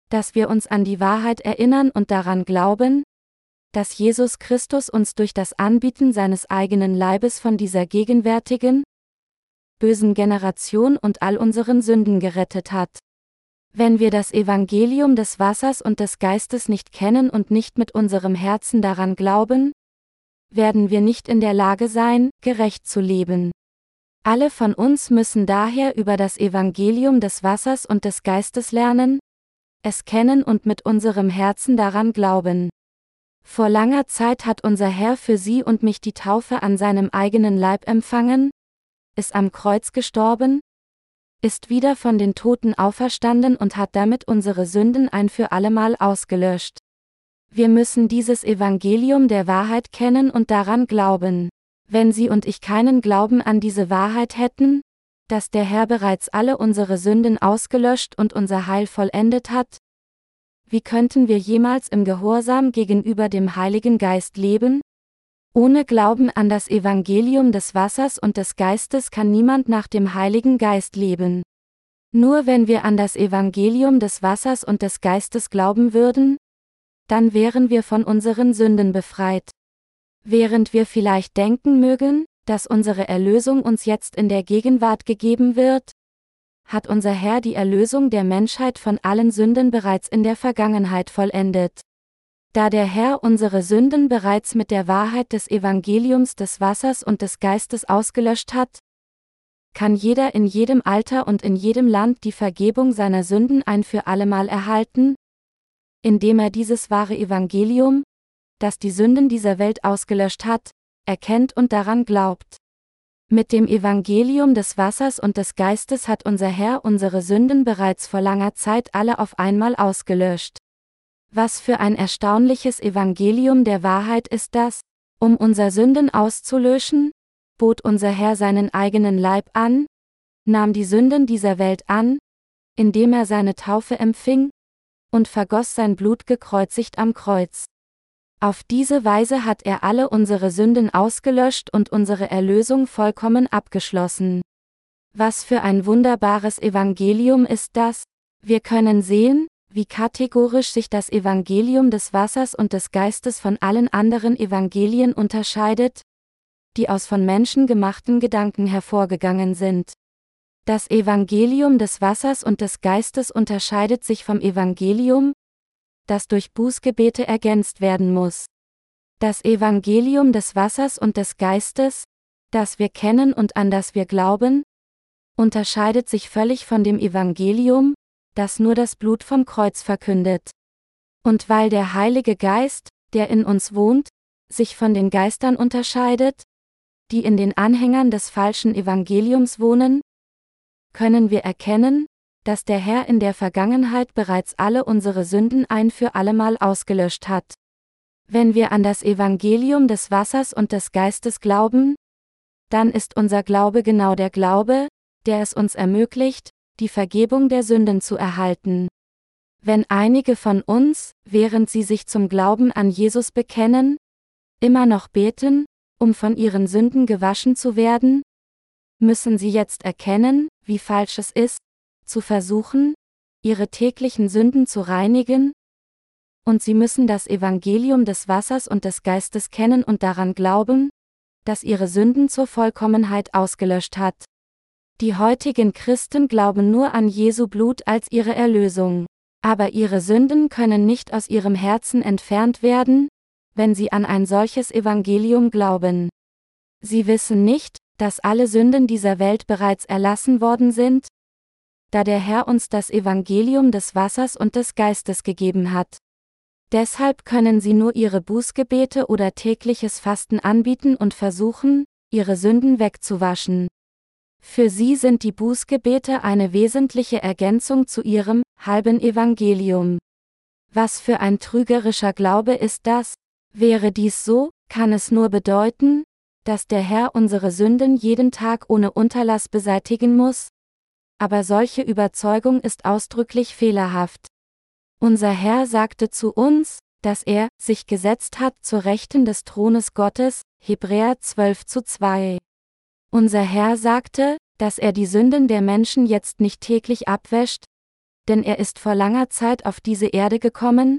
dass wir uns an die Wahrheit erinnern und daran glauben, dass Jesus Christus uns durch das Anbieten seines eigenen Leibes von dieser gegenwärtigen, bösen Generation und all unseren Sünden gerettet hat. Wenn wir das Evangelium des Wassers und des Geistes nicht kennen und nicht mit unserem Herzen daran glauben, werden wir nicht in der Lage sein, gerecht zu leben. Alle von uns müssen daher über das Evangelium des Wassers und des Geistes lernen, es kennen und mit unserem Herzen daran glauben. Vor langer Zeit hat unser Herr für Sie und mich die Taufe an seinem eigenen Leib empfangen, ist am Kreuz gestorben, ist wieder von den Toten auferstanden und hat damit unsere Sünden ein für allemal ausgelöscht. Wir müssen dieses Evangelium der Wahrheit kennen und daran glauben. Wenn Sie und ich keinen Glauben an diese Wahrheit hätten, dass der Herr bereits alle unsere Sünden ausgelöscht und unser Heil vollendet hat, wie könnten wir jemals im Gehorsam gegenüber dem Heiligen Geist leben? Ohne Glauben an das Evangelium des Wassers und des Geistes kann niemand nach dem Heiligen Geist leben. Nur wenn wir an das Evangelium des Wassers und des Geistes glauben würden, dann wären wir von unseren Sünden befreit. Während wir vielleicht denken mögen, dass unsere Erlösung uns jetzt in der Gegenwart gegeben wird, hat unser Herr die Erlösung der Menschheit von allen Sünden bereits in der Vergangenheit vollendet. Da der Herr unsere Sünden bereits mit der Wahrheit des Evangeliums des Wassers und des Geistes ausgelöscht hat, kann jeder in jedem Alter und in jedem Land die Vergebung seiner Sünden ein für allemal erhalten, indem er dieses wahre Evangelium, das die Sünden dieser Welt ausgelöscht hat, erkennt und daran glaubt. Mit dem Evangelium des Wassers und des Geistes hat unser Herr unsere Sünden bereits vor langer Zeit alle auf einmal ausgelöscht. Was für ein erstaunliches Evangelium der Wahrheit ist das? Um unser Sünden auszulöschen, bot unser Herr seinen eigenen Leib an, nahm die Sünden dieser Welt an, indem er seine Taufe empfing, und vergoss sein Blut gekreuzigt am Kreuz. Auf diese Weise hat er alle unsere Sünden ausgelöscht und unsere Erlösung vollkommen abgeschlossen. Was für ein wunderbares Evangelium ist das? Wir können sehen, wie kategorisch sich das Evangelium des Wassers und des Geistes von allen anderen Evangelien unterscheidet, die aus von Menschen gemachten Gedanken hervorgegangen sind. Das Evangelium des Wassers und des Geistes unterscheidet sich vom Evangelium, das durch Bußgebete ergänzt werden muss. Das Evangelium des Wassers und des Geistes, das wir kennen und an das wir glauben, unterscheidet sich völlig von dem Evangelium, das nur das Blut vom Kreuz verkündet. Und weil der Heilige Geist, der in uns wohnt, sich von den Geistern unterscheidet, die in den Anhängern des falschen Evangeliums wohnen? Können wir erkennen, dass der Herr in der Vergangenheit bereits alle unsere Sünden ein für allemal ausgelöscht hat? Wenn wir an das Evangelium des Wassers und des Geistes glauben, dann ist unser Glaube genau der Glaube, der es uns ermöglicht, die Vergebung der Sünden zu erhalten. Wenn einige von uns, während sie sich zum Glauben an Jesus bekennen, immer noch beten, um von ihren Sünden gewaschen zu werden, müssen sie jetzt erkennen, wie falsch es ist, zu versuchen, ihre täglichen Sünden zu reinigen, und sie müssen das Evangelium des Wassers und des Geistes kennen und daran glauben, dass ihre Sünden zur Vollkommenheit ausgelöscht hat. Die heutigen Christen glauben nur an Jesu Blut als ihre Erlösung. Aber ihre Sünden können nicht aus ihrem Herzen entfernt werden, wenn sie an ein solches Evangelium glauben. Sie wissen nicht, dass alle Sünden dieser Welt bereits erlassen worden sind, da der Herr uns das Evangelium des Wassers und des Geistes gegeben hat. Deshalb können sie nur ihre Bußgebete oder tägliches Fasten anbieten und versuchen, ihre Sünden wegzuwaschen. Für sie sind die Bußgebete eine wesentliche Ergänzung zu ihrem halben Evangelium. Was für ein trügerischer Glaube ist das? Wäre dies so, kann es nur bedeuten, dass der Herr unsere Sünden jeden Tag ohne Unterlass beseitigen muss? Aber solche Überzeugung ist ausdrücklich fehlerhaft. Unser Herr sagte zu uns, dass er sich gesetzt hat zur Rechten des Thrones Gottes, Hebräer 12 zu 2. Unser Herr sagte, dass er die Sünden der Menschen jetzt nicht täglich abwäscht, denn er ist vor langer Zeit auf diese Erde gekommen,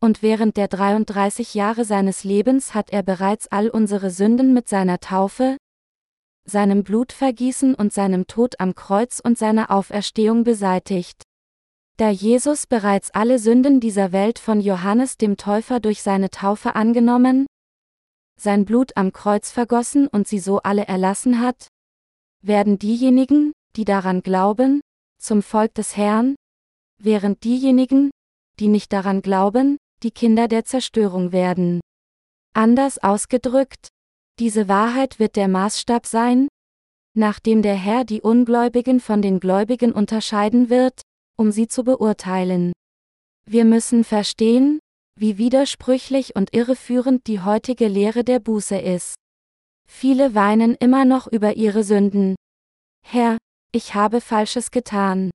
und während der 33 Jahre seines Lebens hat er bereits all unsere Sünden mit seiner Taufe, seinem Blutvergießen und seinem Tod am Kreuz und seiner Auferstehung beseitigt. Da Jesus bereits alle Sünden dieser Welt von Johannes dem Täufer durch seine Taufe angenommen, sein Blut am Kreuz vergossen und sie so alle erlassen hat, werden diejenigen, die daran glauben, zum Volk des Herrn, während diejenigen, die nicht daran glauben, die Kinder der Zerstörung werden. Anders ausgedrückt, diese Wahrheit wird der Maßstab sein, nachdem der Herr die Ungläubigen von den Gläubigen unterscheiden wird, um sie zu beurteilen. Wir müssen verstehen, wie widersprüchlich und irreführend die heutige Lehre der Buße ist. Viele weinen immer noch über ihre Sünden. Herr, ich habe Falsches getan.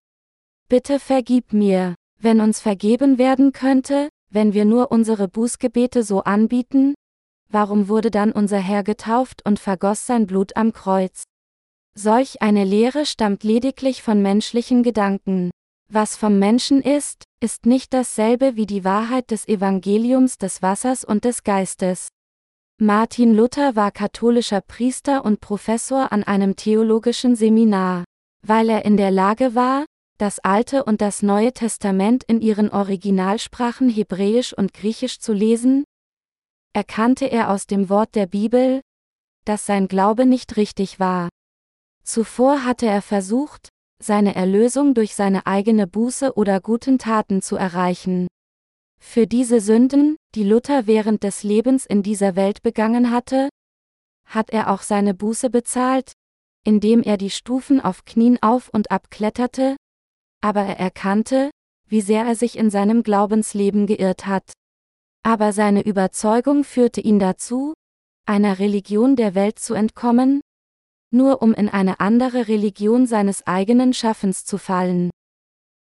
Bitte vergib mir, wenn uns vergeben werden könnte, wenn wir nur unsere Bußgebete so anbieten? Warum wurde dann unser Herr getauft und vergoss sein Blut am Kreuz? Solch eine Lehre stammt lediglich von menschlichen Gedanken. Was vom Menschen ist, ist nicht dasselbe wie die Wahrheit des Evangeliums des Wassers und des Geistes. Martin Luther war katholischer Priester und Professor an einem theologischen Seminar. Weil er in der Lage war, das Alte und das Neue Testament in ihren Originalsprachen Hebräisch und Griechisch zu lesen, erkannte er aus dem Wort der Bibel, dass sein Glaube nicht richtig war. Zuvor hatte er versucht, seine Erlösung durch seine eigene Buße oder guten Taten zu erreichen. Für diese Sünden, die Luther während des Lebens in dieser Welt begangen hatte, hat er auch seine Buße bezahlt, indem er die Stufen auf Knien auf und ab kletterte, aber er erkannte, wie sehr er sich in seinem Glaubensleben geirrt hat. Aber seine Überzeugung führte ihn dazu, einer Religion der Welt zu entkommen, nur um in eine andere Religion seines eigenen Schaffens zu fallen.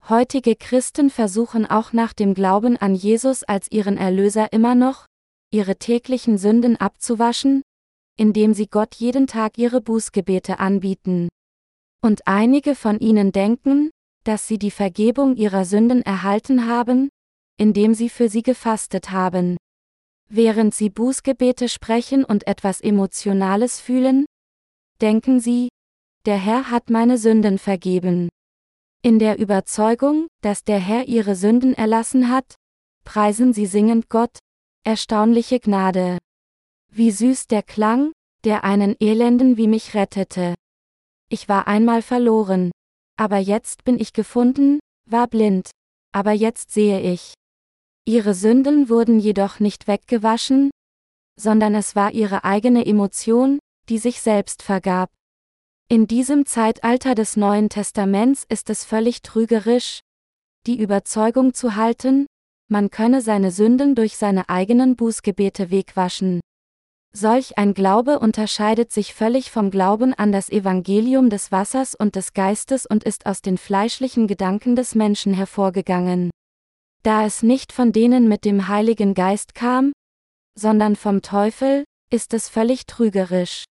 Heutige Christen versuchen auch nach dem Glauben an Jesus als ihren Erlöser immer noch, ihre täglichen Sünden abzuwaschen, indem sie Gott jeden Tag ihre Bußgebete anbieten. Und einige von ihnen denken, dass sie die Vergebung ihrer Sünden erhalten haben, indem sie für sie gefastet haben. Während sie Bußgebete sprechen und etwas Emotionales fühlen, denken sie, der Herr hat meine Sünden vergeben. In der Überzeugung, dass der Herr ihre Sünden erlassen hat, preisen sie singend Gott, erstaunliche Gnade. Wie süß der Klang, der einen Elenden wie mich rettete. Ich war einmal verloren, aber jetzt bin ich gefunden, war blind, aber jetzt sehe ich. Ihre Sünden wurden jedoch nicht weggewaschen, sondern es war ihre eigene Emotion, die sich selbst vergab. In diesem Zeitalter des Neuen Testaments ist es völlig trügerisch, die Überzeugung zu halten, man könne seine Sünden durch seine eigenen Bußgebete wegwaschen. Solch ein Glaube unterscheidet sich völlig vom Glauben an das Evangelium des Wassers und des Geistes und ist aus den fleischlichen Gedanken des Menschen hervorgegangen. Da es nicht von denen mit dem Heiligen Geist kam, sondern vom Teufel, ist es völlig trügerisch.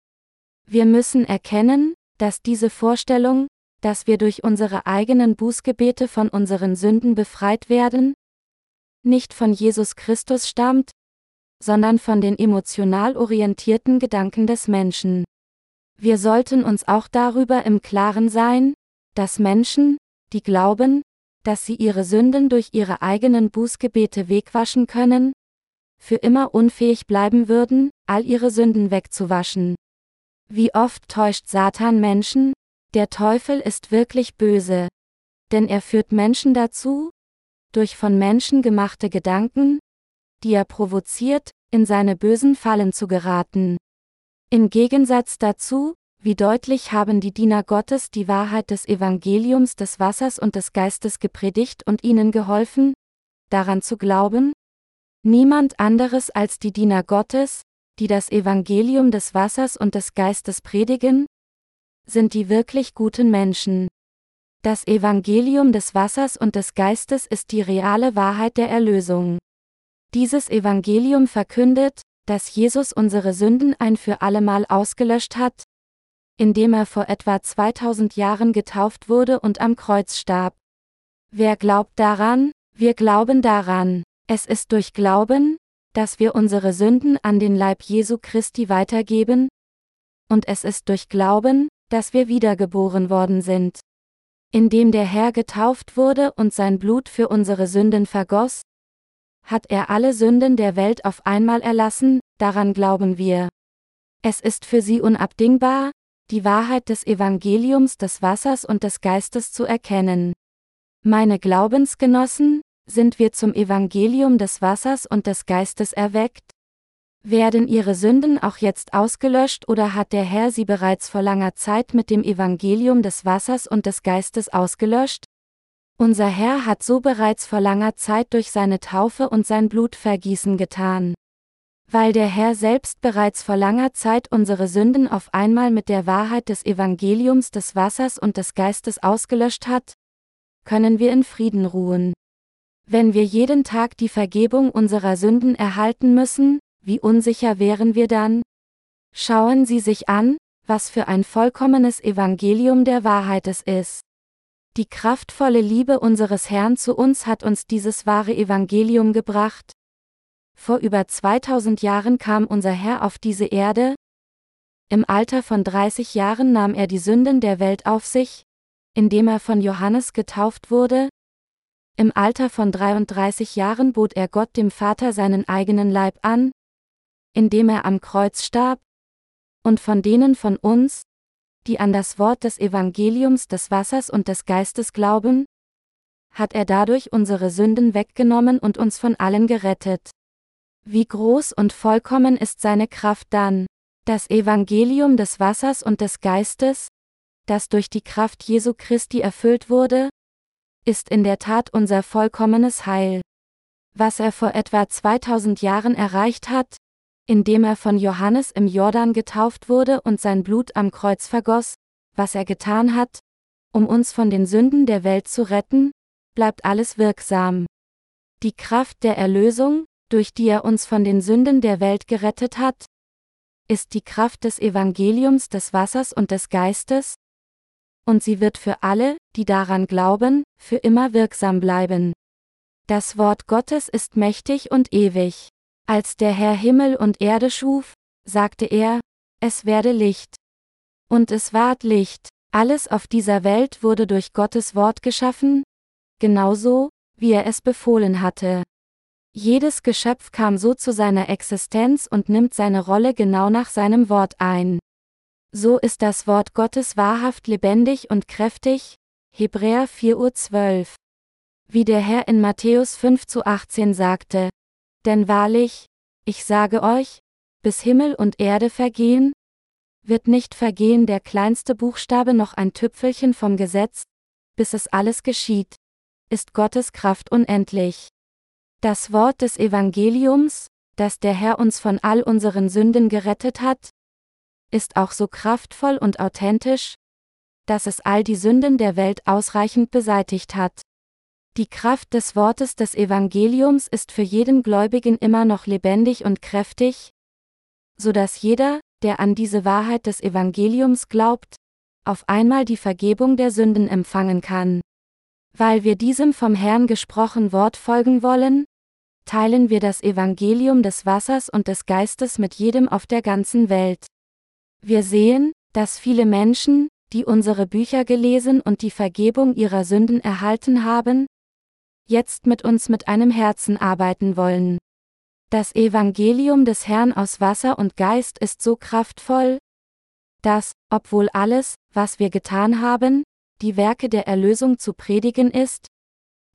Wir müssen erkennen, dass diese Vorstellung, dass wir durch unsere eigenen Bußgebete von unseren Sünden befreit werden, nicht von Jesus Christus stammt, sondern von den emotional orientierten Gedanken des Menschen. Wir sollten uns auch darüber im Klaren sein, dass Menschen, die glauben, dass sie ihre Sünden durch ihre eigenen Bußgebete wegwaschen können, für immer unfähig bleiben würden, all ihre Sünden wegzuwaschen. Wie oft täuscht Satan Menschen? Der Teufel ist wirklich böse. Denn er führt Menschen dazu, durch von Menschen gemachte Gedanken, die er provoziert, in seine bösen Fallen zu geraten. Im Gegensatz dazu, wie deutlich haben die Diener Gottes die Wahrheit des Evangeliums des Wassers und des Geistes gepredigt und ihnen geholfen, daran zu glauben? Niemand anderes als die Diener Gottes, die das Evangelium des Wassers und des Geistes predigen, sind die wirklich guten Menschen. Das Evangelium des Wassers und des Geistes ist die reale Wahrheit der Erlösung. Dieses Evangelium verkündet, dass Jesus unsere Sünden ein für allemal ausgelöscht hat, indem er vor etwa 2000 Jahren getauft wurde und am Kreuz starb. Wer glaubt daran? Wir glauben daran. Es ist durch Glauben, dass wir unsere Sünden an den Leib Jesu Christi weitergeben, und es ist durch Glauben, dass wir wiedergeboren worden sind. Indem der Herr getauft wurde und sein Blut für unsere Sünden vergoss, hat er alle Sünden der Welt auf einmal erlassen, daran glauben wir. Es ist für sie unabdingbar, die Wahrheit des Evangeliums des Wassers und des Geistes zu erkennen. Meine Glaubensgenossen, sind wir zum Evangelium des Wassers und des Geistes erweckt? Werden ihre Sünden auch jetzt ausgelöscht oder hat der Herr sie bereits vor langer Zeit mit dem Evangelium des Wassers und des Geistes ausgelöscht? Unser Herr hat so bereits vor langer Zeit durch seine Taufe und sein Blutvergießen getan. Weil der Herr selbst bereits vor langer Zeit unsere Sünden auf einmal mit der Wahrheit des Evangeliums des Wassers und des Geistes ausgelöscht hat, können wir in Frieden ruhen. Wenn wir jeden Tag die Vergebung unserer Sünden erhalten müssen, wie unsicher wären wir dann? Schauen Sie sich an, was für ein vollkommenes Evangelium der Wahrheit es ist. Die kraftvolle Liebe unseres Herrn zu uns hat uns dieses wahre Evangelium gebracht. Vor über 2000 Jahren kam unser Herr auf diese Erde. Im Alter von 30 Jahren nahm er die Sünden der Welt auf sich, indem er von Johannes getauft wurde, im Alter von 33 Jahren bot er Gott dem Vater seinen eigenen Leib an, indem er am Kreuz starb, und von denen von uns, die an das Wort des Evangeliums des Wassers und des Geistes glauben, hat er dadurch unsere Sünden weggenommen und uns von allen gerettet. Wie groß und vollkommen ist seine Kraft dann, das Evangelium des Wassers und des Geistes, das durch die Kraft Jesu Christi erfüllt wurde, ist in der Tat unser vollkommenes Heil. Was er vor etwa 2000 Jahren erreicht hat, indem er von Johannes im Jordan getauft wurde und sein Blut am Kreuz vergoss, was er getan hat, um uns von den Sünden der Welt zu retten, bleibt alles wirksam. Die Kraft der Erlösung, durch die er uns von den Sünden der Welt gerettet hat, ist die Kraft des Evangeliums des Wassers und des Geistes, und sie wird für alle, die daran glauben, für immer wirksam bleiben. Das Wort Gottes ist mächtig und ewig. Als der Herr Himmel und Erde schuf, sagte er, es werde Licht. Und es ward Licht. Alles auf dieser Welt wurde durch Gottes Wort geschaffen, genauso, wie er es befohlen hatte. Jedes Geschöpf kam so zu seiner Existenz und nimmt seine Rolle genau nach seinem Wort ein. So ist das Wort Gottes wahrhaft lebendig und kräftig. Hebräer 4.12 Uhr. Wie der Herr in Matthäus 5 zu 18 sagte. Denn wahrlich, ich sage euch, bis Himmel und Erde vergehen? Wird nicht vergehen der kleinste Buchstabe noch ein Tüpfelchen vom Gesetz, bis es alles geschieht? Ist Gottes Kraft unendlich. Das Wort des Evangeliums, dass der Herr uns von all unseren Sünden gerettet hat, ist auch so kraftvoll und authentisch, dass es all die Sünden der Welt ausreichend beseitigt hat. Die Kraft des Wortes des Evangeliums ist für jeden Gläubigen immer noch lebendig und kräftig, so dass jeder, der an diese Wahrheit des Evangeliums glaubt, auf einmal die Vergebung der Sünden empfangen kann. Weil wir diesem vom Herrn gesprochen Wort folgen wollen, teilen wir das Evangelium des Wassers und des Geistes mit jedem auf der ganzen Welt. Wir sehen, dass viele Menschen, die unsere Bücher gelesen und die Vergebung ihrer Sünden erhalten haben, jetzt mit uns mit einem Herzen arbeiten wollen. Das Evangelium des Herrn aus Wasser und Geist ist so kraftvoll, dass, obwohl alles, was wir getan haben, die Werke der Erlösung zu predigen ist,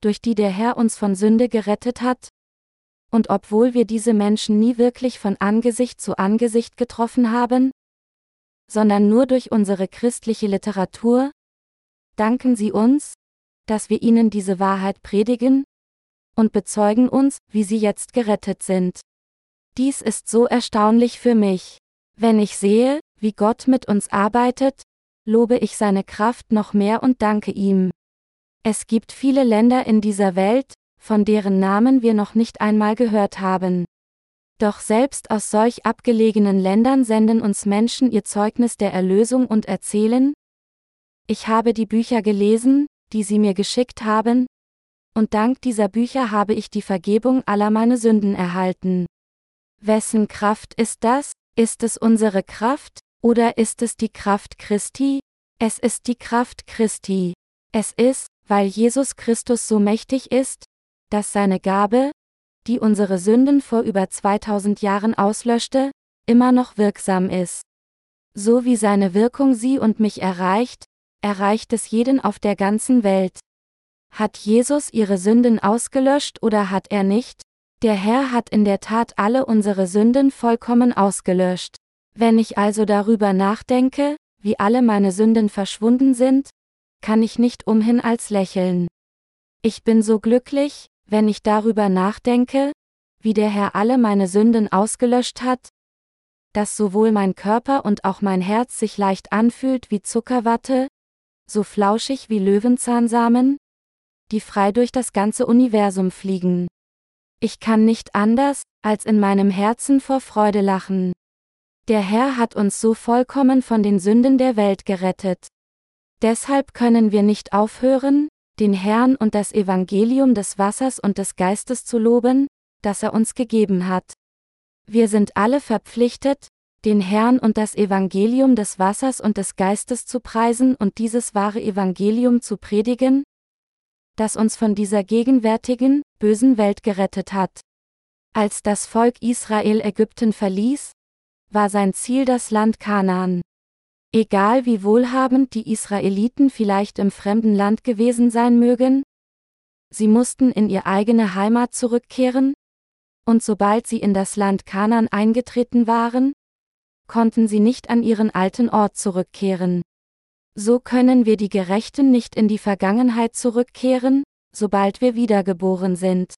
durch die der Herr uns von Sünde gerettet hat, und obwohl wir diese Menschen nie wirklich von Angesicht zu Angesicht getroffen haben, sondern nur durch unsere christliche Literatur, danken sie uns, dass wir ihnen diese Wahrheit predigen und bezeugen uns, wie sie jetzt gerettet sind. Dies ist so erstaunlich für mich. Wenn ich sehe, wie Gott mit uns arbeitet, lobe ich seine Kraft noch mehr und danke ihm. Es gibt viele Länder in dieser Welt, von deren Namen wir noch nicht einmal gehört haben. Doch selbst aus solch abgelegenen Ländern senden uns Menschen ihr Zeugnis der Erlösung und erzählen, ich habe die Bücher gelesen, die sie mir geschickt haben, und dank dieser Bücher habe ich die Vergebung aller meine Sünden erhalten. Wessen Kraft ist das? Ist es unsere Kraft, oder ist es die Kraft Christi? Es ist die Kraft Christi. Es ist, weil Jesus Christus so mächtig ist, dass seine Gabe, die unsere Sünden vor über 2000 Jahren auslöschte, immer noch wirksam ist. So wie seine Wirkung sie und mich erreicht, erreicht es jeden auf der ganzen Welt. Hat Jesus ihre Sünden ausgelöscht oder hat er nicht? Der Herr hat in der Tat alle unsere Sünden vollkommen ausgelöscht. Wenn ich also darüber nachdenke, wie alle meine Sünden verschwunden sind, kann ich nicht umhin als lächeln. Ich bin so glücklich, wenn ich darüber nachdenke, wie der Herr alle meine Sünden ausgelöscht hat, dass sowohl mein Körper und auch mein Herz sich leicht anfühlt wie Zuckerwatte, so flauschig wie Löwenzahnsamen, die frei durch das ganze Universum fliegen. Ich kann nicht anders, als in meinem Herzen vor Freude lachen. Der Herr hat uns so vollkommen von den Sünden der Welt gerettet. Deshalb können wir nicht aufhören, den Herrn und das Evangelium des Wassers und des Geistes zu loben, das er uns gegeben hat. Wir sind alle verpflichtet, den Herrn und das Evangelium des Wassers und des Geistes zu preisen und dieses wahre Evangelium zu predigen, das uns von dieser gegenwärtigen, bösen Welt gerettet hat. Als das Volk Israel Ägypten verließ, war sein Ziel das Land Kanaan. Egal wie wohlhabend die Israeliten vielleicht im fremden Land gewesen sein mögen, sie mussten in ihr eigene Heimat zurückkehren, und sobald sie in das Land Kanaan eingetreten waren, konnten sie nicht an ihren alten Ort zurückkehren. So können wir die Gerechten nicht in die Vergangenheit zurückkehren, sobald wir wiedergeboren sind.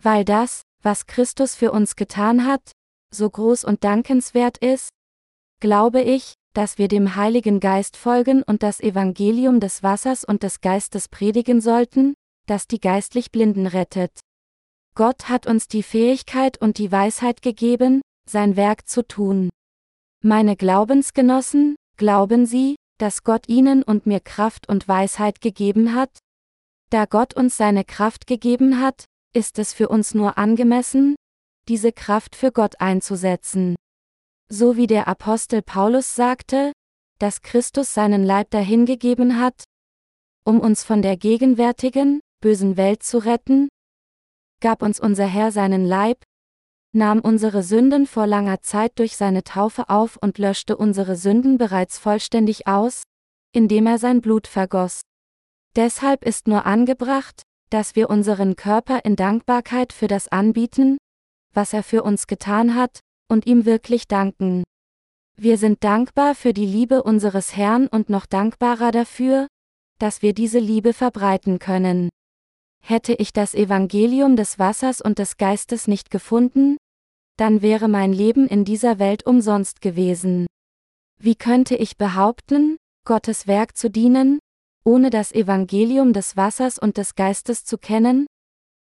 Weil das, was Christus für uns getan hat, so groß und dankenswert ist, glaube ich, dass wir dem Heiligen Geist folgen und das Evangelium des Wassers und des Geistes predigen sollten, das die geistlich Blinden rettet. Gott hat uns die Fähigkeit und die Weisheit gegeben, sein Werk zu tun. Meine Glaubensgenossen, glauben Sie, dass Gott Ihnen und mir Kraft und Weisheit gegeben hat? Da Gott uns seine Kraft gegeben hat, ist es für uns nur angemessen, diese Kraft für Gott einzusetzen. So wie der Apostel Paulus sagte, dass Christus seinen Leib dahingegeben hat, um uns von der gegenwärtigen, bösen Welt zu retten, gab uns unser Herr seinen Leib, nahm unsere Sünden vor langer Zeit durch seine Taufe auf und löschte unsere Sünden bereits vollständig aus, indem er sein Blut vergoss. Deshalb ist nur angebracht, dass wir unseren Körper in Dankbarkeit für das anbieten, was er für uns getan hat, und ihm wirklich danken. Wir sind dankbar für die Liebe unseres Herrn und noch dankbarer dafür, dass wir diese Liebe verbreiten können. Hätte ich das Evangelium des Wassers und des Geistes nicht gefunden, dann wäre mein Leben in dieser Welt umsonst gewesen. Wie könnte ich behaupten, Gottes Werk zu dienen, ohne das Evangelium des Wassers und des Geistes zu kennen?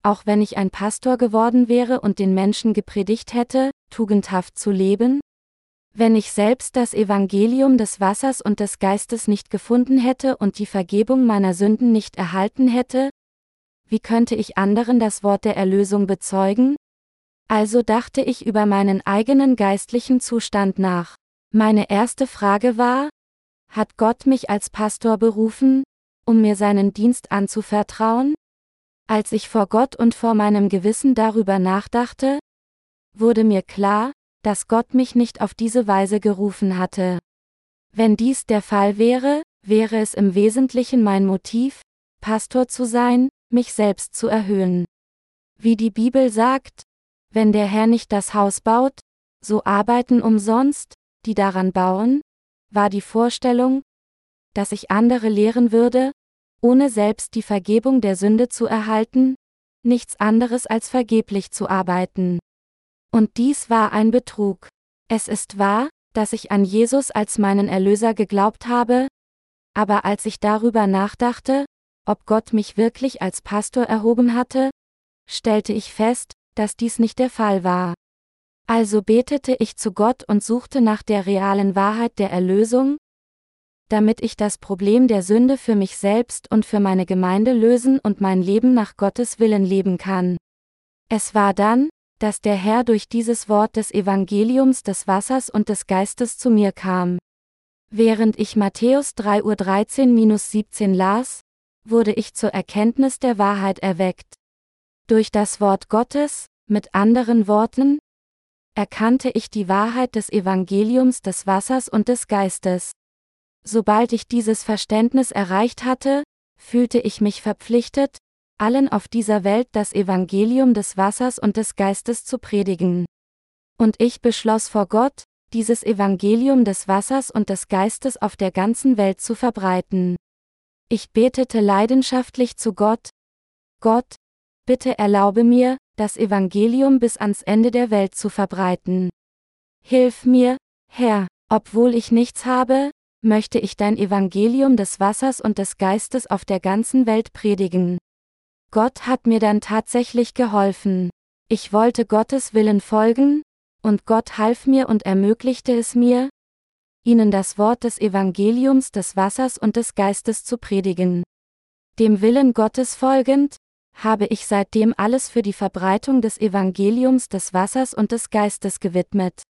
Auch wenn ich ein Pastor geworden wäre und den Menschen gepredigt hätte, tugendhaft zu leben? Wenn ich selbst das Evangelium des Wassers und des Geistes nicht gefunden hätte und die Vergebung meiner Sünden nicht erhalten hätte, wie könnte ich anderen das Wort der Erlösung bezeugen? Also dachte ich über meinen eigenen geistlichen Zustand nach. Meine erste Frage war, hat Gott mich als Pastor berufen, um mir seinen Dienst anzuvertrauen? Als ich vor Gott und vor meinem Gewissen darüber nachdachte, wurde mir klar, dass Gott mich nicht auf diese Weise gerufen hatte. Wenn dies der Fall wäre, wäre es im Wesentlichen mein Motiv, Pastor zu sein, mich selbst zu erhöhen. Wie die Bibel sagt, wenn der Herr nicht das Haus baut, so arbeiten umsonst, die daran bauen, war die Vorstellung, dass ich andere lehren würde, ohne selbst die Vergebung der Sünde zu erhalten, nichts anderes als vergeblich zu arbeiten. Und dies war ein Betrug. Es ist wahr, dass ich an Jesus als meinen Erlöser geglaubt habe, aber als ich darüber nachdachte, ob Gott mich wirklich als Pastor erhoben hatte, stellte ich fest, dass dies nicht der Fall war. Also betete ich zu Gott und suchte nach der realen Wahrheit der Erlösung, damit ich das Problem der Sünde für mich selbst und für meine Gemeinde lösen und mein Leben nach Gottes Willen leben kann. Es war dann, dass der Herr durch dieses Wort des Evangeliums des Wassers und des Geistes zu mir kam. Während ich Matthäus 3.13-17 las, wurde ich zur Erkenntnis der Wahrheit erweckt. Durch das Wort Gottes, mit anderen Worten, erkannte ich die Wahrheit des Evangeliums des Wassers und des Geistes. Sobald ich dieses Verständnis erreicht hatte, fühlte ich mich verpflichtet, allen auf dieser Welt das Evangelium des Wassers und des Geistes zu predigen. Und ich beschloss vor Gott, dieses Evangelium des Wassers und des Geistes auf der ganzen Welt zu verbreiten. Ich betete leidenschaftlich zu Gott, Gott, bitte erlaube mir, das Evangelium bis ans Ende der Welt zu verbreiten. Hilf mir, Herr, obwohl ich nichts habe, möchte ich dein Evangelium des Wassers und des Geistes auf der ganzen Welt predigen. Gott hat mir dann tatsächlich geholfen. Ich wollte Gottes Willen folgen, und Gott half mir und ermöglichte es mir, ihnen das Wort des Evangeliums des Wassers und des Geistes zu predigen. Dem Willen Gottes folgend, habe ich seitdem alles für die Verbreitung des Evangeliums des Wassers und des Geistes gewidmet.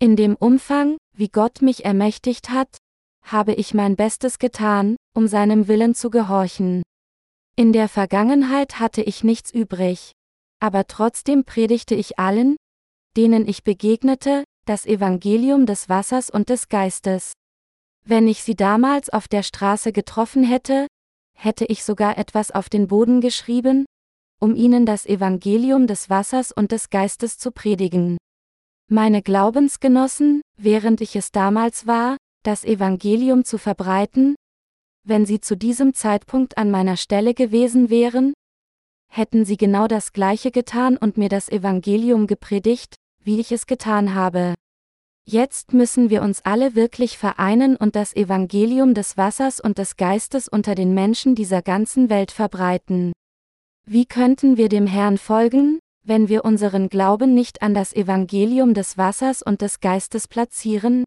In dem Umfang, wie Gott mich ermächtigt hat, habe ich mein Bestes getan, um seinem Willen zu gehorchen. In der Vergangenheit hatte ich nichts übrig. Aber trotzdem predigte ich allen, denen ich begegnete, das Evangelium des Wassers und des Geistes. Wenn ich sie damals auf der Straße getroffen hätte, hätte ich sogar etwas auf den Boden geschrieben, um ihnen das Evangelium des Wassers und des Geistes zu predigen. Meine Glaubensgenossen, während ich es damals war, das Evangelium zu verbreiten, wenn sie zu diesem Zeitpunkt an meiner Stelle gewesen wären, hätten sie genau das Gleiche getan und mir das Evangelium gepredigt, wie ich es getan habe. Jetzt müssen wir uns alle wirklich vereinen und das Evangelium des Wassers und des Geistes unter den Menschen dieser ganzen Welt verbreiten. Wie könnten wir dem Herrn folgen, wenn wir unseren Glauben nicht an das Evangelium des Wassers und des Geistes platzieren?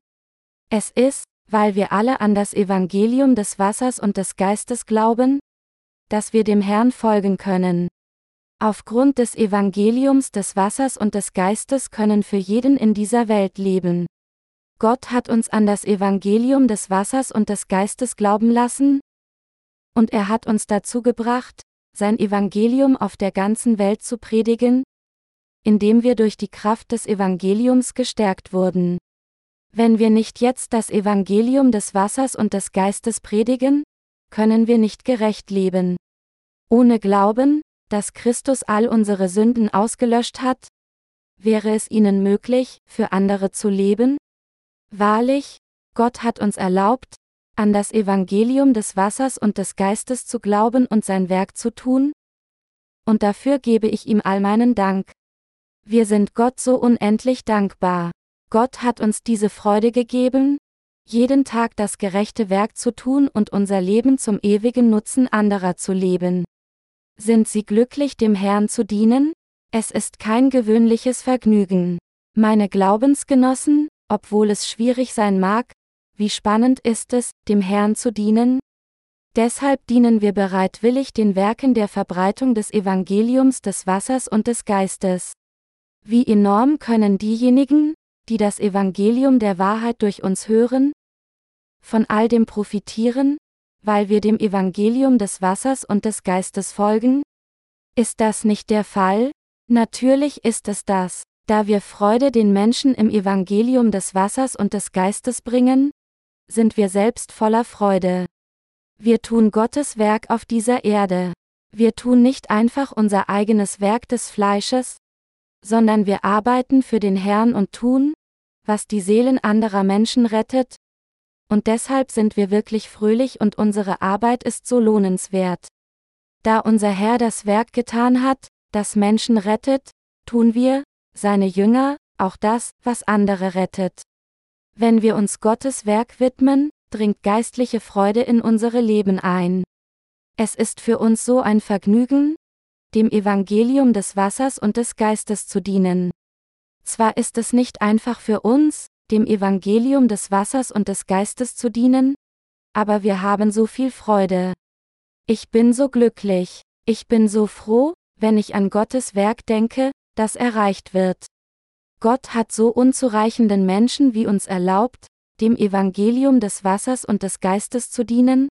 Es ist, weil wir alle an das Evangelium des Wassers und des Geistes glauben, dass wir dem Herrn folgen können. Aufgrund des Evangeliums des Wassers und des Geistes können für jeden in dieser Welt leben. Gott hat uns an das Evangelium des Wassers und des Geistes glauben lassen, und er hat uns dazu gebracht, sein Evangelium auf der ganzen Welt zu predigen, indem wir durch die Kraft des Evangeliums gestärkt wurden. Wenn wir nicht jetzt das Evangelium des Wassers und des Geistes predigen, können wir nicht gerecht leben. Ohne Glauben, dass Christus all unsere Sünden ausgelöscht hat, wäre es ihnen möglich, für andere zu leben? Wahrlich, Gott hat uns erlaubt, an das Evangelium des Wassers und des Geistes zu glauben und sein Werk zu tun? Und dafür gebe ich ihm all meinen Dank. Wir sind Gott so unendlich dankbar. Gott hat uns diese Freude gegeben, jeden Tag das gerechte Werk zu tun und unser Leben zum ewigen Nutzen anderer zu leben. Sind Sie glücklich, dem Herrn zu dienen? Es ist kein gewöhnliches Vergnügen. Meine Glaubensgenossen, obwohl es schwierig sein mag, wie spannend ist es, dem Herrn zu dienen? Deshalb dienen wir bereitwillig den Werken der Verbreitung des Evangeliums des Wassers und des Geistes. Wie enorm können diejenigen, die das Evangelium der Wahrheit durch uns hören, von all dem profitieren, weil wir dem Evangelium des Wassers und des Geistes folgen? Ist das nicht der Fall? Natürlich ist es das, da wir Freude den Menschen im Evangelium des Wassers und des Geistes bringen, sind wir selbst voller Freude. Wir tun Gottes Werk auf dieser Erde. Wir tun nicht einfach unser eigenes Werk des Fleisches, sondern wir arbeiten für den Herrn und tun, was die Seelen anderer Menschen rettet, und deshalb sind wir wirklich fröhlich und unsere Arbeit ist so lohnenswert. Da unser Herr das Werk getan hat, das Menschen rettet, tun wir, seine Jünger, auch das, was andere rettet. Wenn wir uns Gottes Werk widmen, dringt geistliche Freude in unsere Leben ein. Es ist für uns so ein Vergnügen, dem Evangelium des Wassers und des Geistes zu dienen. Zwar ist es nicht einfach für uns, dem Evangelium des Wassers und des Geistes zu dienen, aber wir haben so viel Freude. Ich bin so glücklich, ich bin so froh, wenn ich an Gottes Werk denke, das erreicht wird. Gott hat so unzureichenden Menschen wie uns erlaubt, dem Evangelium des Wassers und des Geistes zu dienen,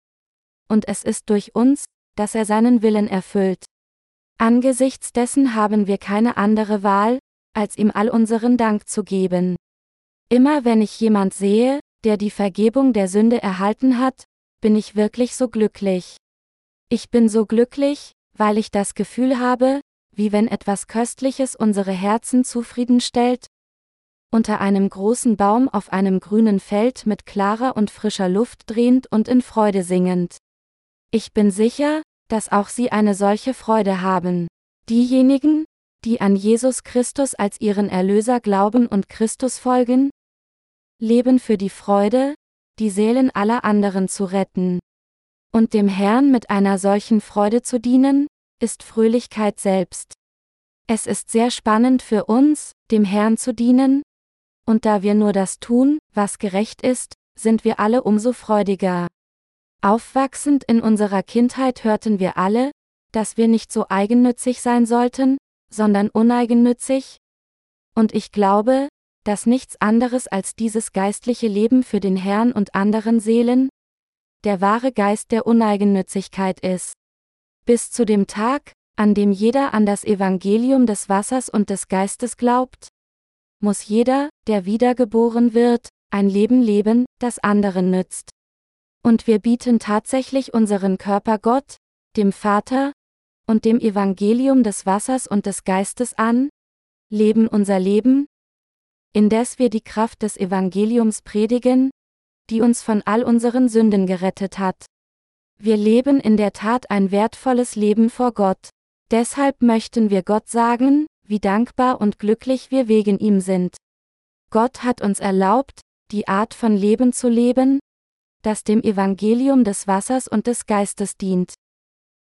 und es ist durch uns, dass er seinen Willen erfüllt. Angesichts dessen haben wir keine andere Wahl, als ihm all unseren Dank zu geben. Immer wenn ich jemand sehe, der die Vergebung der Sünde erhalten hat, bin ich wirklich so glücklich. Ich bin so glücklich, weil ich das Gefühl habe, wie wenn etwas Köstliches unsere Herzen zufriedenstellt, unter einem großen Baum auf einem grünen Feld mit klarer und frischer Luft drehend und in Freude singend. Ich bin sicher, dass auch Sie eine solche Freude haben. Diejenigen, die an Jesus Christus als ihren Erlöser glauben und Christus folgen, leben für die Freude, die Seelen aller anderen zu retten. Und dem Herrn mit einer solchen Freude zu dienen, ist Fröhlichkeit selbst. Es ist sehr spannend für uns, dem Herrn zu dienen, und da wir nur das tun, was gerecht ist, sind wir alle umso freudiger. Aufwachsend in unserer Kindheit hörten wir alle, dass wir nicht so eigennützig sein sollten, sondern uneigennützig? Und ich glaube, dass nichts anderes als dieses geistliche Leben für den Herrn und anderen Seelen, der wahre Geist der Uneigennützigkeit ist. Bis zu dem Tag, an dem jeder an das Evangelium des Wassers und des Geistes glaubt, muss jeder, der wiedergeboren wird, ein Leben leben, das anderen nützt. Und wir bieten tatsächlich unseren Körper Gott, dem Vater, und dem Evangelium des Wassers und des Geistes an, leben unser Leben, indes wir die Kraft des Evangeliums predigen, die uns von all unseren Sünden gerettet hat. Wir leben in der Tat ein wertvolles Leben vor Gott. Deshalb möchten wir Gott sagen, wie dankbar und glücklich wir wegen ihm sind. Gott hat uns erlaubt, die Art von Leben zu leben, das dem Evangelium des Wassers und des Geistes dient.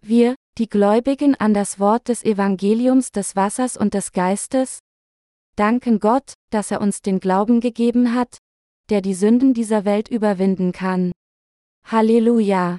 Wir, die Gläubigen an das Wort des Evangeliums des Wassers und des Geistes, danken Gott, dass er uns den Glauben gegeben hat, der die Sünden dieser Welt überwinden kann. Halleluja!